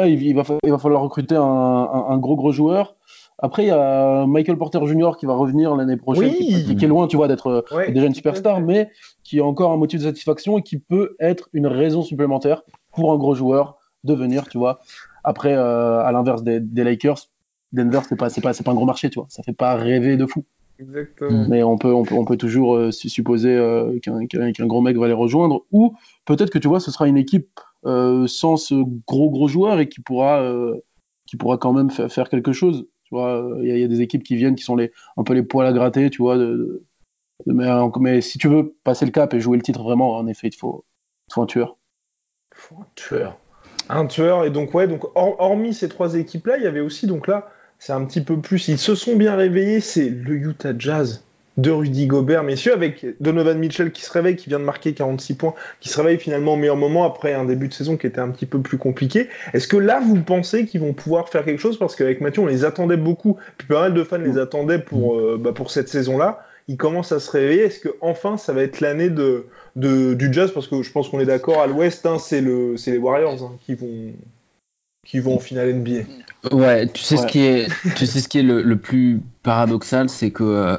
Ouais, il, va, il va falloir recruter un, un, un gros gros joueur. Après, il y a Michael Porter Jr. qui va revenir l'année prochaine, qui, est loin, tu vois, d'être euh, déjà une superstar, mais qui a encore un motif de satisfaction et qui peut être une raison supplémentaire pour un gros joueur de venir, tu vois. Après, euh, à l'inverse des, Lakers, Denver, c'est pas, pas, c'est pas un gros marché, tu vois. Ça fait pas rêver de fou. Exactement. Mais on peut, on peut, on peut toujours euh, supposer qu'un, qu'un gros mec va les rejoindre, ou peut-être que tu vois, ce sera une équipe sans ce gros gros joueur et qui pourra, qui pourra quand même faire quelque chose. Tu vois, il y, a des équipes qui viennent qui sont les, un peu les poils à gratter, tu vois. De, mais, si tu veux passer le cap et jouer le titre vraiment, en effet, il faut, faut un tueur. Il faut un tueur. Un tueur. Et donc, ouais, donc, hormis ces trois équipes-là, il y avait aussi, donc là, c'est un petit peu plus. Ils se sont bien réveillés, c'est le Utah Jazz de Rudy Gobert, messieurs, avec Donovan Mitchell qui se réveille, qui vient de marquer 46 points, qui se réveille finalement au meilleur moment après un début de saison qui était un petit peu plus compliqué. Est-ce que là, vous pensez qu'ils vont pouvoir faire quelque chose? Parce qu'avec Mathieu, on les attendait beaucoup, puis pas mal de fans les attendaient pour, euh, bah, pour cette saison-là. Ils commencent à se réveiller. Est-ce que enfin ça va être l'année de, de, du Jazz? Parce que je pense qu'on est d'accord, à l'Ouest, hein, c'est le, les Warriors hein, qui vont qui vont en finale NBA. Ouais, tu sais ce qui est, tu sais ce qui est le, le plus paradoxal, c'est que euh,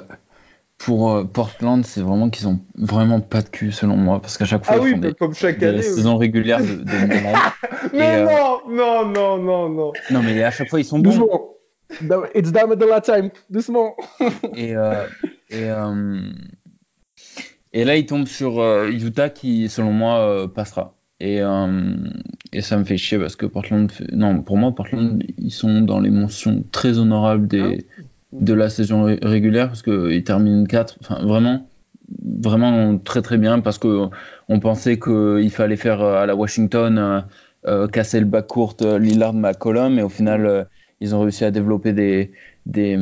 pour euh, Portland, c'est vraiment qu'ils ont vraiment pas de cul selon moi, parce qu'à chaque fois ah ils font des, comme chaque année, saisons régulières de, de mais euh, non, non, non, non, non. Non, mais à chaque fois ils sont bons. Doucement. It's damn the last time. Doucement. et euh, et, et là ils tombent sur Utah qui, selon moi, passera. Et, et ça me fait chier parce que Portland, non, pour moi Portland, ils sont dans les mentions très honorables des ah de la saison régulière parce qu'il termine 4. Enfin, vraiment, vraiment très très bien parce que on pensait qu'il fallait faire euh, à la Washington euh, euh, casser le bas court Lillard McCollum et au final ils ont réussi à développer des des,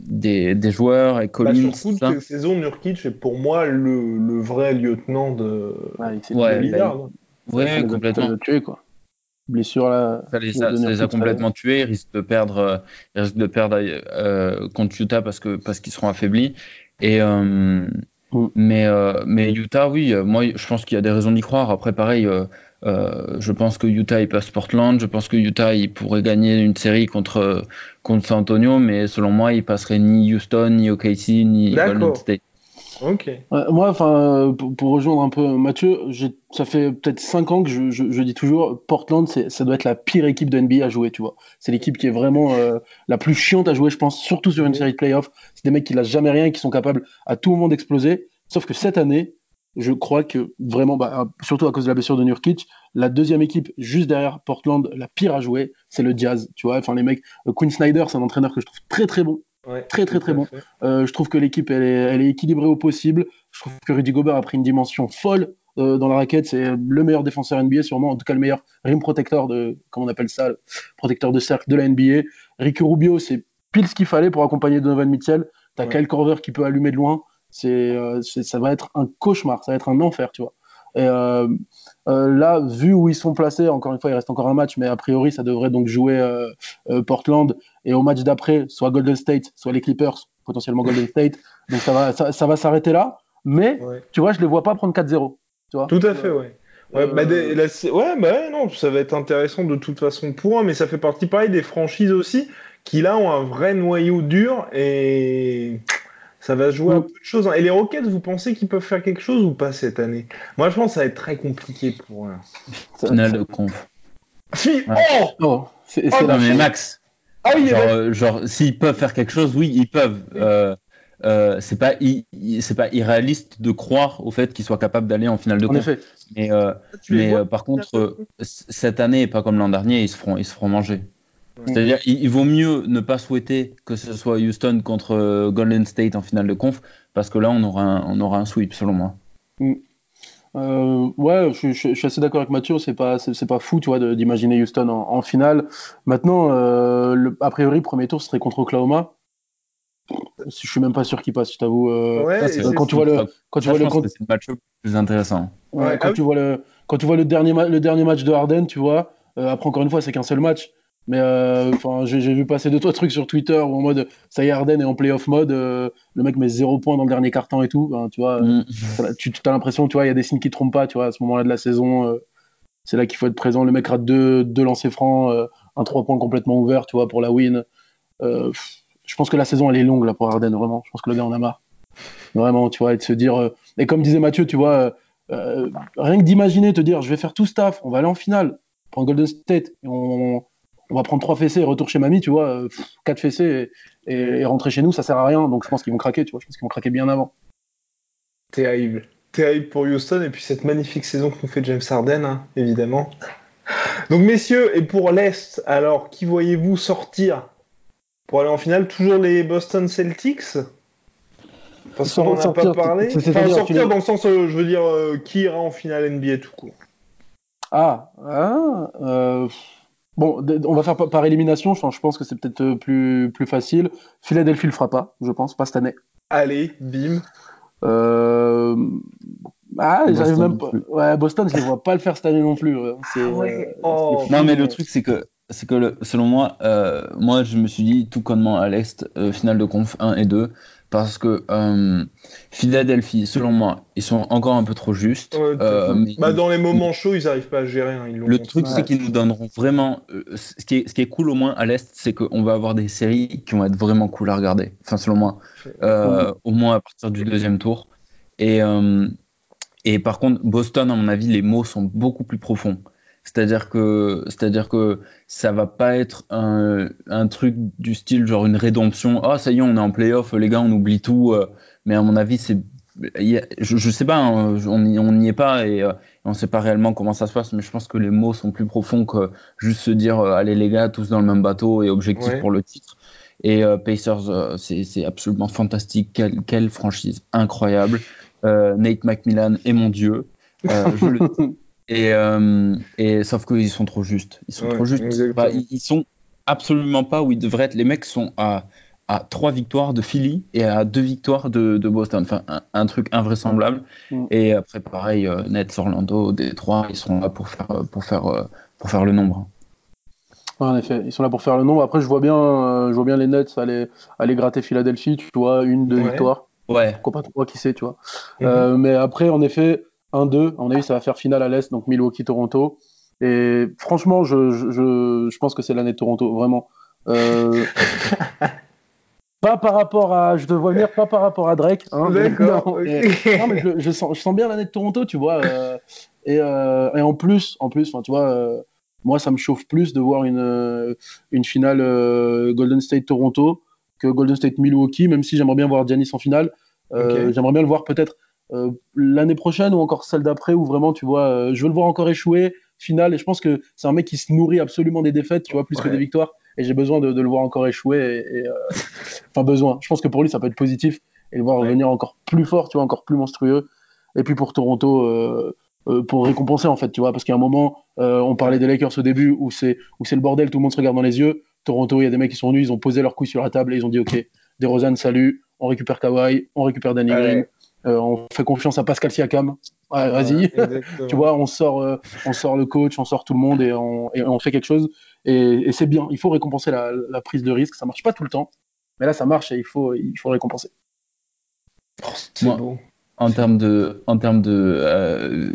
des, des joueurs et bah, Collins. Bah, surtout cette saison Nurkic est pour moi le, le vrai lieutenant de, ouais, Lillard. Bah, ouais, complètement. Tuer, quoi blessure là. Ça les, a, complètement tués. Ils risquent de perdre, euh, ils risquent de perdre euh, contre Utah parce que parce qu'ils seront affaiblis. Et euh, mm. mais mais Utah, oui, moi je pense qu'il y a des raisons d'y croire. Après, pareil. je pense que Utah il passe Portland. Je pense que Utah il pourrait gagner une série contre contre San Antonio, mais selon moi il passerait ni Houston, ni OKC, ni Golden State. Ok. moi, enfin, pour, rejoindre un peu Mathieu, ça fait peut-être 5 ans que je, dis toujours, Portland, ça doit être la pire équipe de NBA à jouer, tu vois. C'est l'équipe qui est vraiment euh, la plus chiante à jouer, je pense, surtout sur une série de playoffs. C'est des mecs qui lâchent jamais rien qui sont capables à tout moment d'exploser. Sauf que cette année, je crois que vraiment, bah, surtout à cause de la blessure de Nurkic, la deuxième équipe juste derrière Portland, la pire à jouer, c'est le Jazz, tu vois. Enfin, les mecs, euh, Quinn Snyder, c'est un entraîneur que je trouve très très bon très très très bon. Euh, je trouve que l'équipe elle est, elle est, équilibrée au possible. Je trouve que Rudy Gobert a pris une dimension folle euh, dans la raquette. C'est le meilleur défenseur NBA, sûrement en tout cas le meilleur rim protecteur de, comment on appelle ça, protecteur de cercle de la NBA. Ricky Rubio, c'est pile ce qu'il fallait pour accompagner Donovan Mitchell. T'as ouais. Kyle Korver qui peut allumer de loin. Euh, c'est, ça va être un cauchemar, ça va être un enfer, tu vois. Et euh, euh, là, vu où ils sont placés, encore une fois, il reste encore un match, mais a priori, ça devrait donc jouer euh, Portland. Et au match d'après, soit Golden State, soit les Clippers, potentiellement Golden State. Donc ça va, ça, va s'arrêter là. Mais tu vois, je les vois pas prendre 4-0. Tout à fait, ouais. Ouais, bah, ouais, bah non, ça va être intéressant de toute façon pour eux, mais ça fait partie pareil des franchises aussi qui là ont un vrai noyau dur et Ça va jouer un peu de choses. Hein. Et les Rockets, vous pensez qu'ils peuvent faire quelque chose ou pas cette année? Moi, je pense que ça va être très compliqué pour eux. Finale de conf. Si Oh, oh c'est oh, non, mais Max. Ah oui, genre, euh, genre s'ils peuvent faire quelque chose, oui, ils peuvent. Euh, euh, c'est pas c'est pas irréaliste de croire au fait qu'ils soient capables d'aller en finale de conf. Mais, euh, mais euh, par contre, cette année, pas comme l'an dernier, ils se feront ils se feront manger. C'est-à-dire, il, vaut mieux ne pas souhaiter que ce soit Houston contre Golden State en finale de conf, parce que là, on aura un, on aura un sweep, selon moi. Mm. ouais, je, suis assez d'accord avec Mathieu. C'est pas, c'est, pas fou, tu vois, d'imaginer Houston en, finale. Maintenant, le, a priori, premier tour serait contre Oklahoma. Je suis même pas sûr qu'il passe, je t'avoue. quand tu vois le, quand tu vois le, c'est le match plus intéressant. quand ah tu vois le, quand tu vois le dernier, le dernier match de Harden, tu vois. Euh, après, encore une fois, c'est qu'un seul match. Mais euh, enfin, j'ai vu passer deux trois trucs sur Twitter où en mode ça y est Harden est en playoff mode, euh, le mec met zéro point dans le dernier carton et tout. tu vois, mm. tu as l'impression, tu vois, il y a des signes qui trompent pas, tu vois, à ce moment-là de la saison, c'est là qu'il faut être présent. Le mec rate deux, deux lancers francs, un trois points complètement ouvert, tu vois, pour la win je pense que la saison elle est longue là pour Arden vraiment. Je pense que le gars en a marre. Vraiment, tu vois, et de se dire. Euh, et comme disait Mathieu, tu vois, euh, euh, rien que d'imaginer, te dire, je vais faire tout staff, on va aller en finale, prendre Golden State, on, va prendre trois fessées et retour chez mamie, tu vois, quatre fessées et, rentrer chez nous, ça sert à rien. Donc je pense qu'ils vont craquer, tu vois, je pense qu'ils vont craquer bien avant. Terrible. Terrible pour Houston et puis cette magnifique saison que nous fait James Harden, hein, évidemment. Donc messieurs, et pour l'Est, alors qui voyez-vous sortir pour aller en finale, toujours les Boston Celtics? Parce qu'on n'en a pas parlé. Enfin, sortir dans le sens, euh, je veux dire, euh, qui ira en finale NBA tout court? Ah, ah euh, Bon, on va faire par élimination. Je pense que c'est peut-être plus, plus facile. Philadelphie le fera pas, je pense, pas cette année. Allez, bim. Ah, j'arrive même pas. Ouais, Boston, je ne vois pas le faire cette année non plus. Ah ouais. oh. Non, mais le truc, c'est que c'est que selon moi, euh, moi je me suis dit tout connement à l'Est, euh, finale de conf 1 et 2, parce que euh, Philadelphie, selon moi, ils sont encore un peu trop justes. bah, dans les moments chauds, ils n'arrivent pas à gérer. Hein, le truc, c'est qu'ils nous donneront vraiment. ce, qui est, ce qui est cool au moins à l'Est, c'est qu'on va avoir des séries qui vont être vraiment cool à regarder. Enfin, selon moi, au moins à partir du deuxième tour. Et, et par contre, Boston, à mon avis, les mots sont beaucoup plus profonds. C'est-à-dire que, c'est-à-dire que ça va pas être un, un, truc du style genre une rédemption. Ah, ça y est, on est en playoff, les gars, on oublie tout. Euh. Mais à mon avis, c'est, je, je sais pas, hein, on n'y est pas et euh, on sait pas réellement comment ça se passe. Mais je pense que les mots sont plus profonds que juste se dire, euh, allez les gars, tous dans le même bateau et objectif pour le titre. Et Pacers, c'est absolument fantastique. Quelle, quelle, franchise incroyable. Nate McMillan est mon dieu. je le... Et, euh, et sauf qu'ils sont trop justes. Ils sont trop justes. ils, sont absolument pas où ils devraient être. Les mecs sont à, à trois victoires de Philly et à deux victoires de, de Boston. Enfin, un, truc invraisemblable. Et après, pareil, euh, Nets, Orlando, Détroit, ils sont là pour faire, pour faire, euh, pour faire le nombre. en effet, ils sont là pour faire le nombre. Après, je vois bien, euh, je vois bien les Nets aller, aller gratter Philadelphie. Tu vois, une, deux victoires. Ouais. Pourquoi pas trois, qui sait, tu vois. Mm-hmm. mais après, en effet, 1-2. À mon avis, ça va faire finale à l'Est, donc Milwaukee-Toronto. Et franchement, je, je, je pense que c'est l'année de Toronto, vraiment. Euh, pas par rapport à, je te vois venir, pas par rapport à Drake. Hein, D'accord. mais je, sens, je sens bien l'année de Toronto, tu vois. Euh, et, euh, et, en plus, en plus, tu vois, moi, ça me chauffe plus de voir une, une finale Golden State-Toronto que Golden State-Milwaukee, même si j'aimerais bien voir Giannis en finale. J'aimerais bien le voir peut-être euh, l'année prochaine ou encore celle d'après où vraiment tu vois euh, je veux le voir encore échouer finale et je pense que c'est un mec qui se nourrit absolument des défaites tu vois plus que des victoires et j'ai besoin de, le voir encore échouer et, euh, enfin besoin. Je pense que pour lui ça peut être positif et le voir revenir encore plus fort tu vois encore plus monstrueux et puis pour Toronto pour récompenser en fait tu vois parce qu'à un moment on parlait des Lakers au début où c'est où c'est le bordel tout le monde se regarde dans les yeux Toronto il y a des mecs qui sont venus ils ont posé leur couilles sur la table et ils ont dit ok DeRozan salut on récupère Kawhi on récupère Danny Green on fait confiance à Pascal Siakam. vas-y. tu vois, on sort, euh, on sort le coach, on sort tout le monde et on, fait quelque chose. Et, c'est bien. Il faut récompenser la, prise de risque. Ça marche pas tout le temps, mais là ça marche et il faut, il faut récompenser. Oh, en termes de, en termes de euh,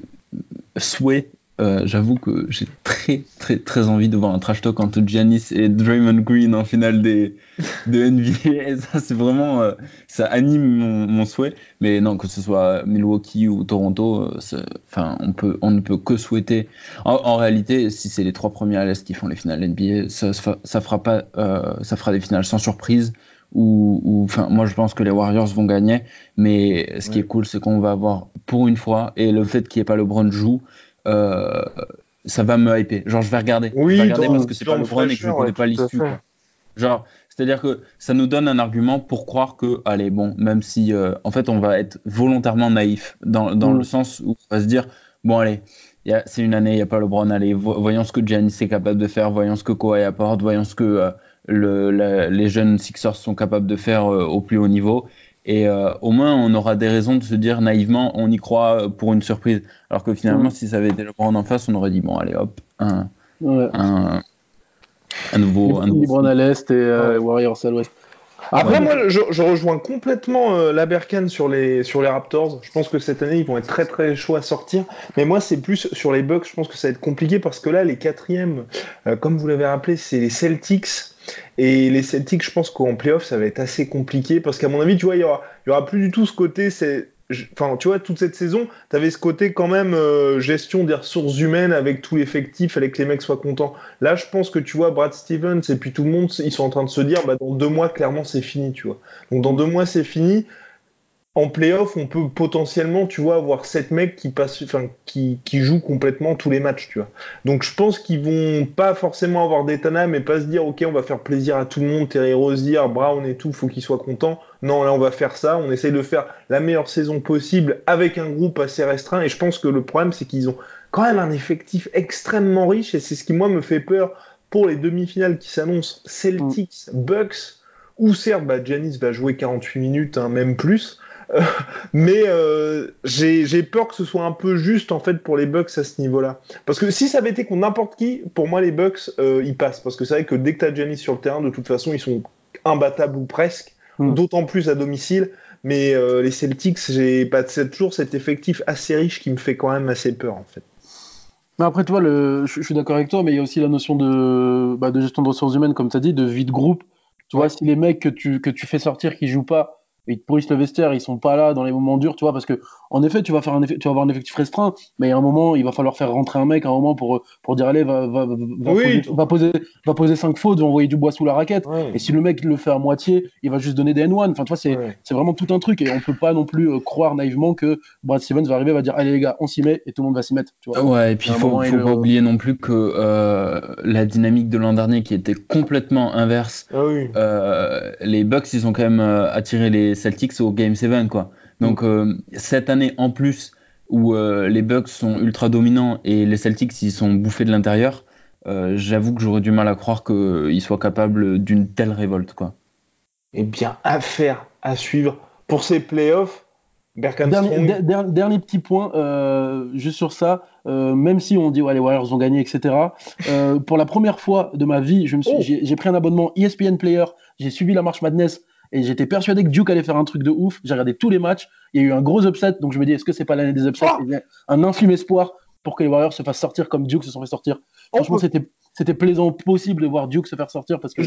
souhait euh, j'avoue que j'ai très très très envie de voir un trash talk entre Giannis et Draymond Green en finale des, de NBA. Et ça, c'est vraiment, euh, ça anime mon, mon, souhait. Mais non, que ce soit Milwaukee ou Toronto, euh, enfin, on peut, on ne peut que souhaiter. En, réalité, si c'est les trois premiers à l'est qui font les finales NBA, ça, ça fera pas, ça fera des finales sans surprise. Ou, enfin, moi je pense que les Warriors vont gagner, mais ce qui est cool, c'est qu'on va avoir pour une fois, et le fait qu'il n'y ait pas LeBron joue, euh, ça va me hyper. Genre, je vais regarder. Oui, je vais regarder parce que c'est pas LeBron et que je ne connais pas l'issue. Genre, c'est-à-dire que ça nous donne un argument pour croire que, allez, bon, même si, euh, en fait, on va être volontairement naïf, dans, dans mm. le sens où on va se dire, bon, allez, c'est une année, il n'y a pas LeBron, allez, voyons ce que Giannis est capable de faire, voyons ce que Kawhi apporte, voyons ce que euh, le, les jeunes Sixers sont capables de faire au plus haut niveau. Et euh, au moins, on aura des raisons de se dire naïvement, on y croit pour une surprise. Alors que finalement, si ça avait été le LeBron en face, on aurait dit, bon, allez, hop, un, un, un nouveau. Un LeBron à l'Est et euh, Warriors à l'Ouest. Après, moi, je, je, rejoins complètement euh, la Berkane sur les, sur les Raptors. Je pense que cette année, ils vont être très très chauds à sortir. Mais moi, c'est plus sur les Bucks. Je pense que ça va être compliqué parce que là, les quatrièmes, comme vous l'avez rappelé, c'est les Celtics. Et les Celtics, je pense qu'en playoff, ça va être assez compliqué parce qu'à mon avis, tu vois, il y aura, y aura plus du tout ce côté. Enfin, tu vois, toute cette saison, tu avais ce côté quand même euh, gestion des ressources humaines avec tout l'effectif, avec que les mecs soient contents. Là, je pense que tu vois, Brad Stevens et puis tout le monde, ils sont en train de se dire, bah, dans deux mois, clairement, c'est fini, tu vois. Donc, dans deux mois, c'est fini en playoff, on peut potentiellement, tu vois, avoir sept mecs qui passent, enfin, qui, qui jouent complètement tous les matchs, tu vois. Donc, je pense qu'ils vont pas forcément avoir d'état mais pas se dire, ok, on va faire plaisir à tout le monde, Terry Rozier, Brown et tout, faut qu'ils soient contents. Non, là, on va faire ça. On essaye de faire la meilleure saison possible avec un groupe assez restreint. Et je pense que le problème, c'est qu'ils ont quand même un effectif extrêmement riche, et c'est ce qui moi me fait peur pour les demi-finales qui s'annoncent. Celtics, Bucks, ou certes, bah, Giannis va jouer 48 minutes, hein, même plus. mais euh, j'ai peur que ce soit un peu juste en fait pour les Bucks à ce niveau-là. Parce que si ça avait été qu'on n'importe qui, pour moi les Bucks euh, ils passent. Parce que c'est vrai que dès que tu as Giannis sur le terrain, de toute façon ils sont imbattables ou presque. Hmm. D'autant plus à domicile. Mais euh, les Celtics, j'ai pas toujours cet effectif assez riche qui me fait quand même assez peur en fait. Mais après, toi, le... je, suis d'accord avec toi, mais il y a aussi la notion de, bah, de gestion de ressources humaines, comme tu as dit, de vie de groupe. Tu vois, si les mecs que tu, que tu fais sortir qui jouent pas, ils te pourrissent le vestiaire, ils sont pas là dans les moments durs, tu vois, parce que en effet, tu vas faire un tu vas avoir un effectif restreint, mais il y a un moment, il va falloir faire rentrer un mec à un moment pour pour dire allez, va va va, poser, va poser cinq fautes, va envoyer du bois sous la raquette. Et si le mec le fait à moitié, il va juste donner des N1. Enfin, tu vois, c'est c'est vraiment tout un truc et on peut pas non plus euh, croire naïvement que Brad Stevens va arriver, va dire allez les gars, on s'y met et tout le monde va s'y mettre. Tu vois. Ouais, et puis il faut, faut pas oublier non plus que euh, la dynamique de l'an dernier qui était complètement inverse. Ah euh, les Bucks, ils ont quand même attiré les Celtics au game quoi. Donc mm. euh, cette année en plus où euh, les Bucks sont ultra dominants et les Celtics ils sont bouffés de l'intérieur, euh, j'avoue que j'aurais du mal à croire qu'ils soient capables d'une telle révolte quoi. Eh bien, affaire à suivre pour ces playoffs. Dernier, dernier, petit point, juste sur ça, même si on dit ouais, les Warriors ont gagné, etc. pour la première fois de ma vie, oh. j'ai pris un abonnement ESPN Player, j'ai suivi la marche Madness et j'étais persuadé que Duke allait faire un truc de ouf. J'ai regardé tous les matchs. Il y a eu un gros upset. Donc je me dis, est-ce que c'est pas l'année des upsets? Oh Un infime espoir pour que les Warriors se fassent sortir comme Duke se sont fait sortir. Oh, Franchement, c'était, c'était plaisant possible de voir Duke se faire sortir parce que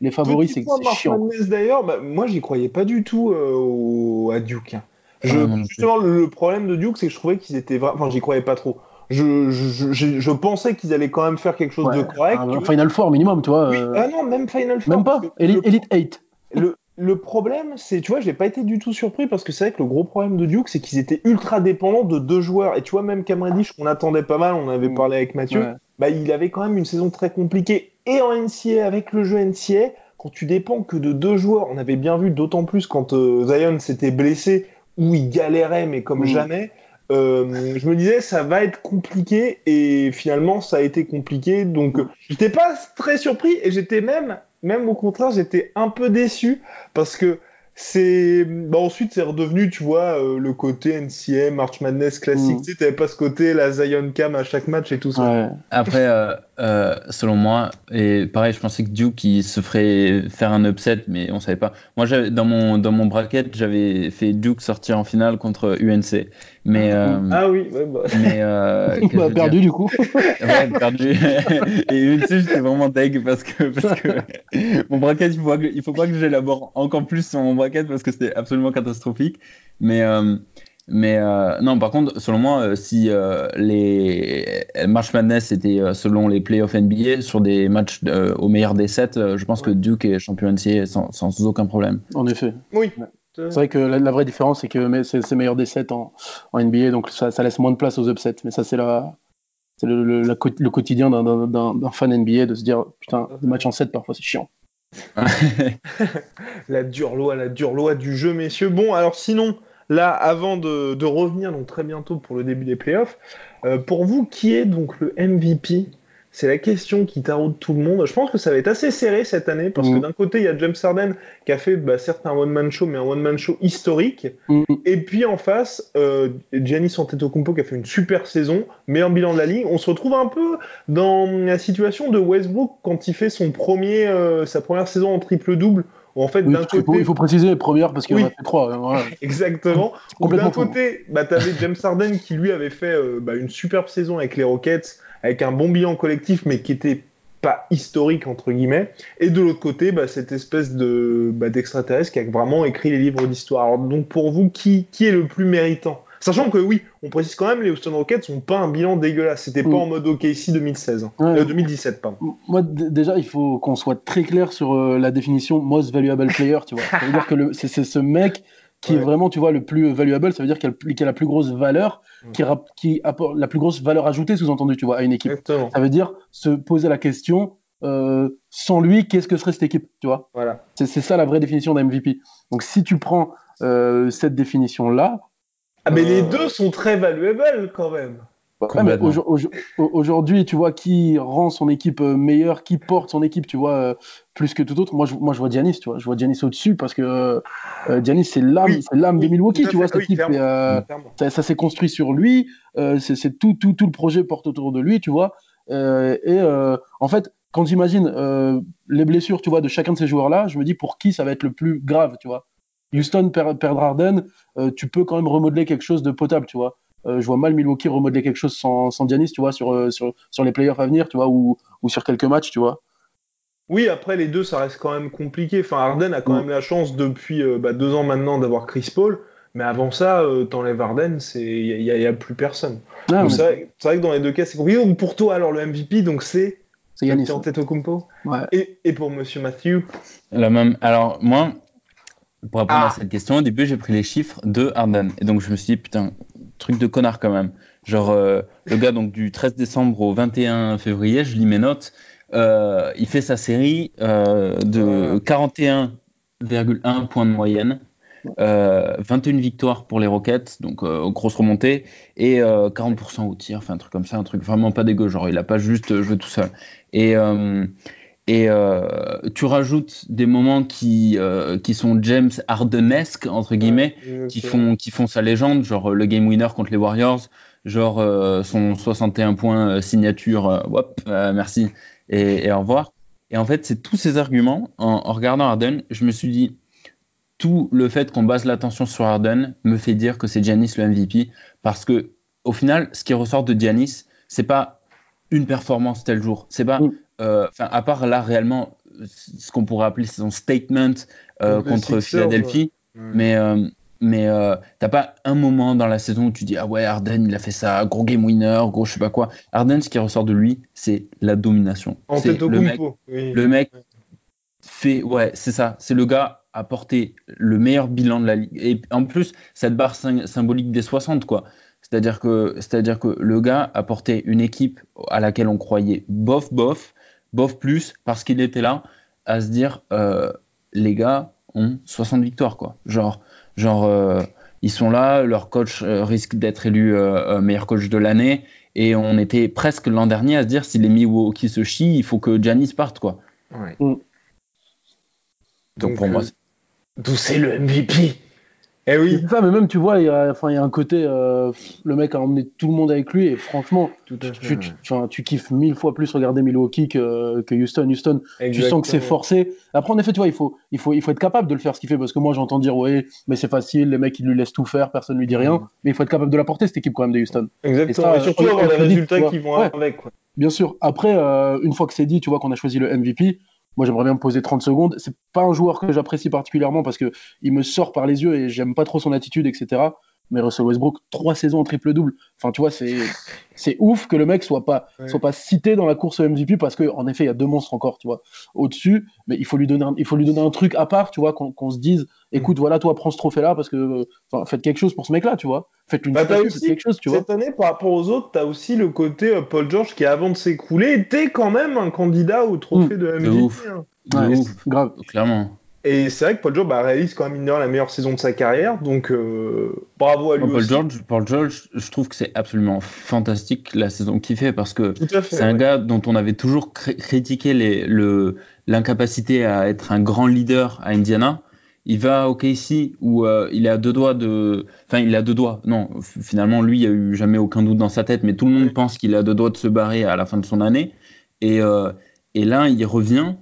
les favoris, c'est, chiant. D'ailleurs, bah, moi, j'y croyais pas du tout euh, à Duke. Hein. Ah, justement, le, problème de Duke, c'est que je trouvais qu'ils étaient vraiment. Enfin, j'y croyais pas trop. Je, je, je, pensais qu'ils allaient quand même faire quelque chose de correct. Un, Final Four minimum, tu vois. Euh, ah non, même Final Four. Même pas. Elite, Elite 8. Le, le problème, c'est, tu vois, j'ai pas été du tout surpris parce que c'est vrai que le gros problème de Duke, c'est qu'ils étaient ultra dépendants de deux joueurs. Et tu vois, même Cameron qu'on attendait pas mal, on avait mm. parlé avec Mathieu, bah, il avait quand même une saison très compliquée. Et en NCA, avec le jeu NCA, quand tu dépends que de deux joueurs, on avait bien vu d'autant plus quand euh, Zion s'était blessé, où il galérait, mais comme mm. jamais. Euh, je me disais ça va être compliqué et finalement ça a été compliqué donc j'étais pas très surpris et j'étais même même au contraire, j'étais un peu déçu parce que c'est bah ensuite c'est redevenu tu vois euh, le côté NCM March Madness classique. Mm. tu sais t'avais pas ce côté la Zion Cam à chaque match et tout ça. Après euh, euh, selon moi. Et pareil, je pensais que Duke il se ferait faire un upset, mais on savait pas. Moi, dans mon dans mon bracket, j'avais fait Duke sortir en finale contre UNC. Mais euh, ah oui, ouais, bah. mais euh, bah, perdu du coup. ouais, perdu. Et UNC, j'étais vraiment deg parce que parce que mon bracket, il faut pas que, il faut pas que j'élabore encore plus sur mon bracket parce que c'était absolument catastrophique. Mais euh, mais euh, non, par contre, selon moi, euh, si euh, les March Madness étaient selon les playoffs NBA sur des matchs au meilleur des 7, je pense que Duke est champion NCAA sans, sans, aucun problème. En effet. Oui. C'est vrai que la, vraie différence, c'est que c'est meilleur des 7 en, en, NBA, donc ça, ça, laisse moins de place aux upsets. Mais ça, c'est la, le, le, le, quotidien d'un fan NBA de se dire putain, le match en 7 parfois c'est chiant. la dure loi, la dure loi du jeu, messieurs. Bon, alors sinon, Là, avant de, revenir donc très bientôt pour le début des playoffs, euh, pour vous, qui est donc le MVP c'est la question qui taraude tout le monde. Je pense que ça va être assez serré cette année parce que mm. d'un côté, il y a James Harden qui a fait bah, certes un one-man show, mais un one-man show historique. Mm. Et puis en face, euh, Giannis Antetokounmpo qui a fait une super saison, meilleur bilan de la ligue. On se retrouve un peu dans la situation de Westbrook quand il fait son premier, euh, sa première saison en triple-double en fait, d'un côté... il faut préciser les premières parce qu'il y en a fait trois. Hein, Exactement. D'un côté, bah, tu avais James Harden qui lui avait fait euh, bah, une superbe saison avec les Rockets, avec un bon bilan collectif, mais qui était pas historique entre guillemets. Et de l'autre côté, bah, cette espèce de bah, d'extraterrestre qui a vraiment écrit les livres d'histoire. Donc pour vous, qui, qui est le plus méritant? Sachant que oui, on précise quand même, les Houston Rockets n'ont pas un bilan dégueulasse. C'était pas mm. en mode OKC 2016, 2017, pardon. Moi, déjà, il faut qu'on soit très clair sur euh, la définition most valuable player. Tu vois, ça veut dire que c'est ce mec qui est vraiment, tu vois, le plus valuable. Ça veut dire qu'il a, la plus grosse valeur, mm. qui, qui, apporte la plus grosse valeur ajoutée, sous-entendu, tu vois, à une équipe. Ça veut dire se poser la question. Euh, sans lui, qu'est-ce que serait cette équipe, tu vois? Voilà. C'est ça la vraie définition d'un MVP. Donc si tu prends euh, cette définition-là, ah, mais les euh, deux sont très valuables quand même. Aujourd'hui, tu vois, qui rend son équipe euh, meilleure, qui porte son équipe, tu vois, euh, plus que tout autre. Moi, je, moi, je vois Giannis, tu vois. Je vois Giannis au-dessus parce que Giannis, c'est l'âme, c'est l'âme de Milwaukee, tu vois, cette équipe. ça, s'est construit sur lui. c'est tout, tout, tout le projet porte autour de lui, tu vois. et en fait, quand j'imagine les blessures, tu vois, de chacun de ces joueurs-là, je me dis pour qui ça va être le plus grave, tu vois. Houston perdre Harden, euh, tu peux quand même remodeler quelque chose de potable, tu vois. Euh, je vois mal Milwaukee remodeler quelque chose sans, sans Giannis, tu vois, sur, euh, sur, sur les playoffs à venir, tu vois, ou, ou sur quelques matchs, tu vois. Oui, après les deux, ça reste quand même compliqué. Enfin, Harden a quand même la chance depuis bah, deux ans maintenant d'avoir Chris Paul. Mais avant ça, t'enlèves Harden, il n'y a, plus personne. Ah, c'est vrai, que dans les deux cas, c'est compliqué. Donc pour toi, alors le MVP, donc c'est c'est Yannis. En tête au ouais. et, et, pour Monsieur Matthew La même. Alors moi, pour répondre à ah. cette question, au début, j'ai pris les chiffres de Harden. Et donc, je me suis dit, putain, truc de connard quand même. Genre, euh, le gars, donc, du 13 décembre au 21 février, je lis mes notes. Euh, il fait sa série euh, de 41,1 points de moyenne. 21 victoires pour les Rockets, donc grosse remontée, et 40% au tir, enfin un truc comme ça, un truc vraiment pas dégueu, genre il a pas juste joué tout seul. Et, et euh, tu rajoutes des moments qui, euh, qui sont James Hardenesque, entre guillemets, qui, font, qui font sa légende, genre le game winner contre les Warriors, genre euh, son 61 points signature, hop, merci, et, et, au revoir. Et en fait, c'est tous ces arguments, en, regardant Harden, je me suis dit, tout le fait qu'on base l'attention sur Harden me fait dire que c'est Giannis le MVP, parce que au final, ce qui ressort de Giannis, c'est pas une performance tel jour, c'est pas mm. Euh, enfin, à part là réellement, ce qu'on pourrait appeler son statement euh, contre Philadelphie, mais euh, mais t'as pas un moment dans la saison où tu dis ah ouais Arden il a fait ça gros game winner gros je sais pas quoi. Arden ce qui ressort de lui c'est la domination. C'est le mec le mec fait ouais c'est ça. C'est le gars a porté le meilleur bilan de la ligue. Et en plus cette barre symbolique des 60 quoi. C'est-à-dire que c'est-à-dire que le gars a porté une équipe à laquelle on croyait bof bof bof plus parce qu'il était là à se dire euh, les gars ont 60 victoires quoi. Genre genre euh, ils sont là, leur coach euh, risque d'être élu meilleur coach de l'année et on était presque l'an dernier à se dire si les Milwaukee se chient, il faut que Giannis parte quoi. Mm. Donc, pour moi d'où c'est le MVP Eh oui. Ça, mais même, tu vois, il y a, enfin, il y a un côté, euh, le mec a emmené tout le monde avec lui, et franchement, tu, tu, tu, kiffes mille fois plus regarder Milwaukee que, que Houston. Houston, tu sens que c'est forcé. Après, en effet, tu vois, il faut, il, faut, il faut être capable de le faire ce qu'il fait, parce que moi, j'entends dire, ouais, mais c'est facile, les mecs, ils lui laissent tout faire, personne lui dit rien, mm. mais il faut être capable de la porter, cette équipe, quand même, de Houston. Exactement, et, surtout avoir les résultats qui vont avec. Quoi. Bien sûr. Après, euh, une fois que c'est dit, tu vois qu'on a choisi le MVP, moi, j'aimerais bien me poser 30 secondes. C'est pas un joueur que j'apprécie particulièrement parce que il me sort par les yeux et j'aime pas trop son attitude, etc. Mais Russell Westbrook, trois saisons en triple-double. Enfin, tu vois, c'est, c'est ouf que le mec soit pas, soit pas cité dans la course au MVP parce qu'en effet, il y a deux monstres encore, tu vois, au-dessus. Mais il faut lui donner un, il faut lui donner un truc à part, tu vois, qu'on, se dise, écoute, mm. voilà, toi, prends ce trophée-là parce que, faites quelque chose pour ce mec-là, tu vois. Faites-lui une bah, quelque chose, tu vois. Cette année, par rapport aux autres, tu as aussi le côté euh, Paul George qui, avant de s'écrouler, était quand même un candidat au trophée mm. de MVP. Hein. Ouais, grave. Clairement. Et c'est vrai que Paul George bah, réalise quand même une la meilleure saison de sa carrière, donc euh, bravo à lui Paul aussi. George, Paul George, je trouve que c'est absolument fantastique la saison qu'il fait parce que c'est un gars dont on avait toujours critiqué l'incapacité à être un grand leader à Indiana. Il va au KC où euh, il à deux doigts de, enfin il a deux doigts. Non, finalement lui il n'y a eu jamais aucun doute dans sa tête, mais tout le monde pense qu'il a deux doigts de se barrer à la fin de son année. Et, euh, et là il revient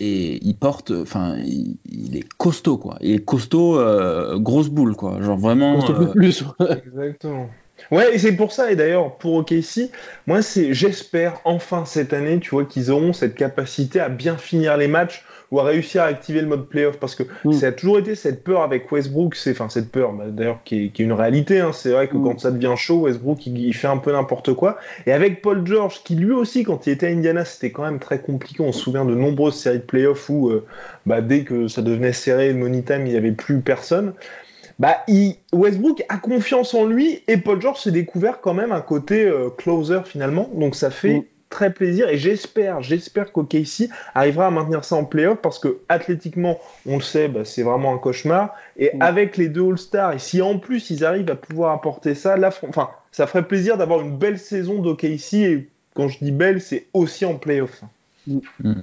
et il porte, enfin, il, est costaud, quoi. Il est costaud, euh, grosse boule, quoi. Genre vraiment. Costaud euh, plus. Exactement. Ouais, et c'est pour ça, et d'ailleurs, pour OKC, moi, c'est, j'espère, enfin, cette année, tu vois, qu'ils auront cette capacité à bien finir les matchs ou à réussir à activer le mode playoff parce que mm. ça a toujours été cette peur avec Westbrook, c'est enfin cette peur bah, d'ailleurs qui est, qui est, une réalité. Hein. c'est vrai que mm. quand ça devient chaud, Westbrook il, fait un peu n'importe quoi. Et avec Paul George qui lui aussi quand il était à Indiana c'était quand même très compliqué. On se souvient de nombreuses séries de playoffs où euh, bah, dès que ça devenait serré, money time il n'y avait plus personne. Bah, il, Westbrook a confiance en lui et Paul George s'est découvert quand même un côté euh, closer finalement. Donc ça fait mm très plaisir et j'espère, j'espère qu'OKC arrivera à maintenir ça en playoff parce que athlétiquement, on le sait, bah, c'est vraiment un cauchemar. Et mm. avec les deux All-Stars, et si en plus ils arrivent à pouvoir apporter ça, là, enfin, ça ferait plaisir d'avoir une belle saison d'OKC et quand je dis belle, c'est aussi en playoff. Mm. Mm.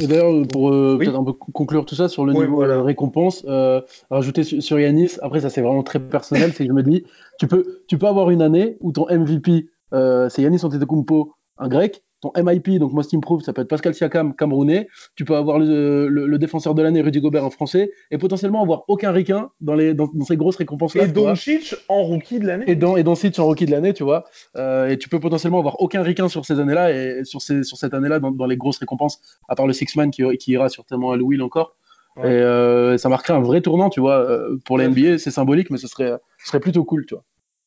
Et d'ailleurs, pour euh, peut-être un peu conclure tout ça sur le niveau de la récompense, euh, rajouter sur, Yanis, après ça c'est vraiment très personnel, c'est que je me dis, tu peux, tu peux avoir une année où ton MVP euh, c'est Yannis Antetokounmpo, un grec. Ton MIP, donc Most Improved, ça peut être Pascal Siakam, camerounais. Tu peux avoir le, défenseur de l'année, Rudy Gobert, un français. Et potentiellement avoir aucun ricain dans, les, dans, ces grosses récompenses-là. Et Doncic en rookie de l'année. Et, dans, et Doncic en rookie de l'année, tu vois. Euh, et tu peux potentiellement avoir aucun ricain sur ces années-là et sur, ces, sur cette année-là dans, les grosses récompenses, à part le Six-Man qui, qui, ira certainement à Louis encore. Et euh, ça marquerait un vrai tournant, tu vois, pour la NBA. C'est symbolique, mais ce serait, ce serait plutôt cool, tu vois.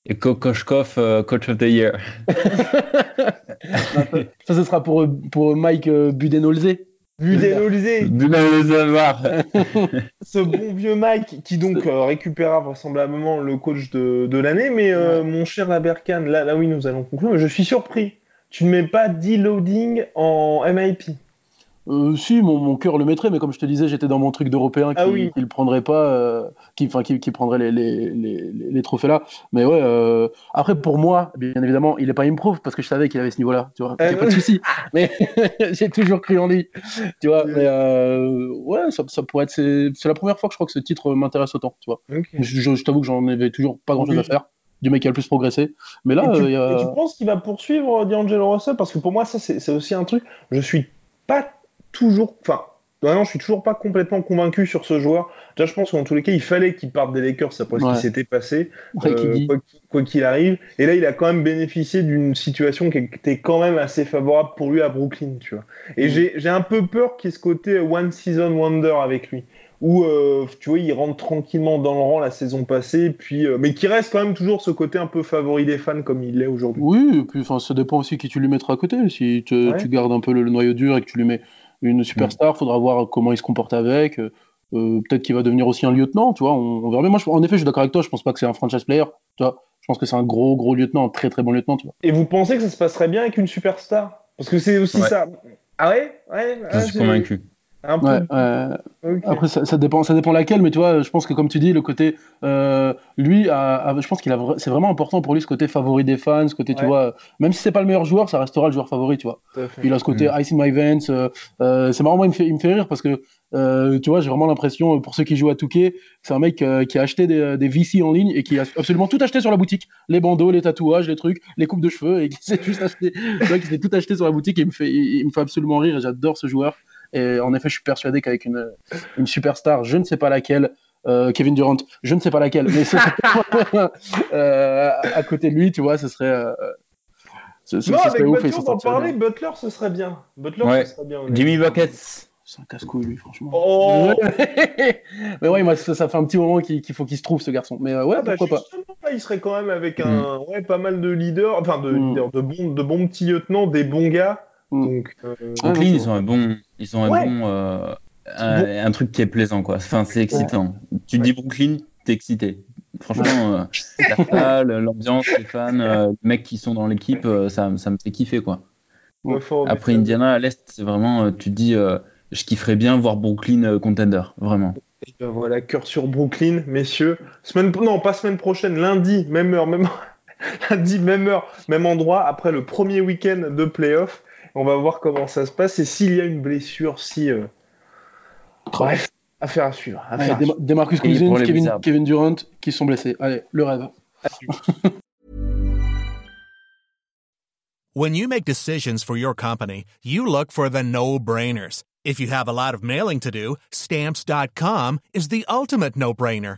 Et Kokoshkov, euh, Coach of the Year. ça, ce sera pour, pour Mike euh, Budenholzer. Budenholzer Budenholzer Ce bon vieux Mike qui donc euh, récupérera vraisemblablement le coach de, de l'année. Mais mon cher Laberkan, là, là oui, nous allons conclure. je suis surpris. Tu ne mets pas D-loading en MIP. Euh, si, mon, mon cœur le mettrait, mais comme je te disais, j'étais dans mon truc d'européen ah qui, ne le prendrait pas, euh, qui, enfin, qui, qui, prendrait les, les, les, les, trophées là. Mais ouais, euh, après pour moi, bien évidemment, il est pas improve parce que je savais qu'il avait ce niveau-là, tu vois. Euh, pas de souci. mais j'ai toujours cru en lui, tu vois. Mais euh, ouais, ça, ça, pourrait être. C'est la première fois que je crois que ce titre m'intéresse autant, tu vois. Je, je, t'avoue que j'en avais toujours pas grand-chose à faire du mec qui a le plus progressé. Mais là, et tu, y a... et tu penses qu'il va poursuivre D'Angelo Russell? Parce que pour moi, ça, c'est aussi un truc. Je suis pas toujours. Enfin, non, je suis toujours pas complètement convaincu sur ce joueur. Déjà, je pense qu'en tous les cas, il fallait qu'il parte des Lakers après ce qui s'était passé, euh, quoi qu'il arrive. Et là, il a quand même bénéficié d'une situation qui était quand même assez favorable pour lui à Brooklyn, tu vois. Et mm. j'ai un peu peur qu'il y ait ce côté one season wonder avec lui, où euh, tu vois, il rentre tranquillement dans le rang la saison passée, puis euh, mais qui reste quand même toujours ce côté un peu favori des fans comme il l'est aujourd'hui. Oui, et puis ça dépend aussi qui tu lui mettras à côté. Si tu, tu gardes un peu le, le, noyau dur et que tu lui mets une superstar, il faudra voir comment il se comporte avec. Euh, peut-être qu'il va devenir aussi un lieutenant, tu vois. On, verra. Mais moi, en effet, je suis d'accord avec toi. Je pense pas que c'est un franchise player, tu vois. Je pense que c'est un gros, gros lieutenant, un très, très bon lieutenant, tu vois. Et vous pensez que ça se passerait bien avec une superstar? Parce que c'est aussi ça. Ah ouais, ouais Je suis convaincu. Après, ça, dépend, ça dépend laquelle, mais tu vois, je pense que comme tu dis, le côté, euh, lui, je pense qu'il a, c'est vraiment important pour lui ce côté favori des fans, ce côté, tu vois, même si c'est pas le meilleur joueur, ça restera le joueur favori, tu vois. Il a ce côté mm. Ice in my veins. Euh, euh, c'est marrant, moi, il me fait, il me fait rire parce que, tu vois, j'ai vraiment l'impression, pour ceux qui jouent à Touquet, c'est un mec qui a acheté des, des, VC en ligne et qui a absolument tout acheté sur la boutique, les bandeaux, les tatouages, les trucs, les coupes de cheveux, et qui s'est juste acheté, tu vois, qui s'est tout acheté sur la boutique et il me fait, il me fait absolument rire. J'adore ce joueur. Et en effet, je suis persuadé qu'avec une, une superstar, je ne sais pas laquelle, euh, Kevin Durant, je ne sais pas laquelle, mais euh, à côté de lui, tu vois, ce serait. Euh, ce, ce, non, avec ouf, Butler, d'en parler, Butler, ce serait bien. Butler, ce serait bien. Jimmy Buckets. C'est un casse-couille, lui, franchement. Oh mais ouais, moi, ça, fait un petit moment qu'il faut qu'il se trouve, ce garçon. Mais ouais, ah bah, pourquoi pas. il serait quand même avec un, mm. ouais, pas mal de leaders, enfin, de, mm. leaders, de, bons, de bons petits lieutenants, des bons gars. Mm. Donc, euh... ils ont un bon, ils ont un bon, euh, un, truc qui est plaisant quoi. Enfin, c'est excitant. Tu dis Brooklyn, t'es excité. Franchement, euh, l'ambiance, les fans, euh, les mecs qui sont dans l'équipe, euh, ça, ça, me fait kiffer quoi. Après Indiana à l'est, c'est vraiment, tu te dis, je kifferais bien voir Brooklyn contender, vraiment. Ben voilà, cœur sur Brooklyn, messieurs. Semaine, non, pas semaine prochaine, lundi, même heure, même lundi, même heure, même endroit, après le premier week-end de playoff. On va voir comment ça se passe et s'il y a une blessure, si. Euh, bref, affaire à suivre. Affaire Allez, Demarcus Cousins, Kevin, Kevin, Durant qui sont blessés. Allez, le rêve. When you make decisions for your company, you look for the no-brainers. If you have a lot of mailing to do, stamps.com is the ultimate no-brainer.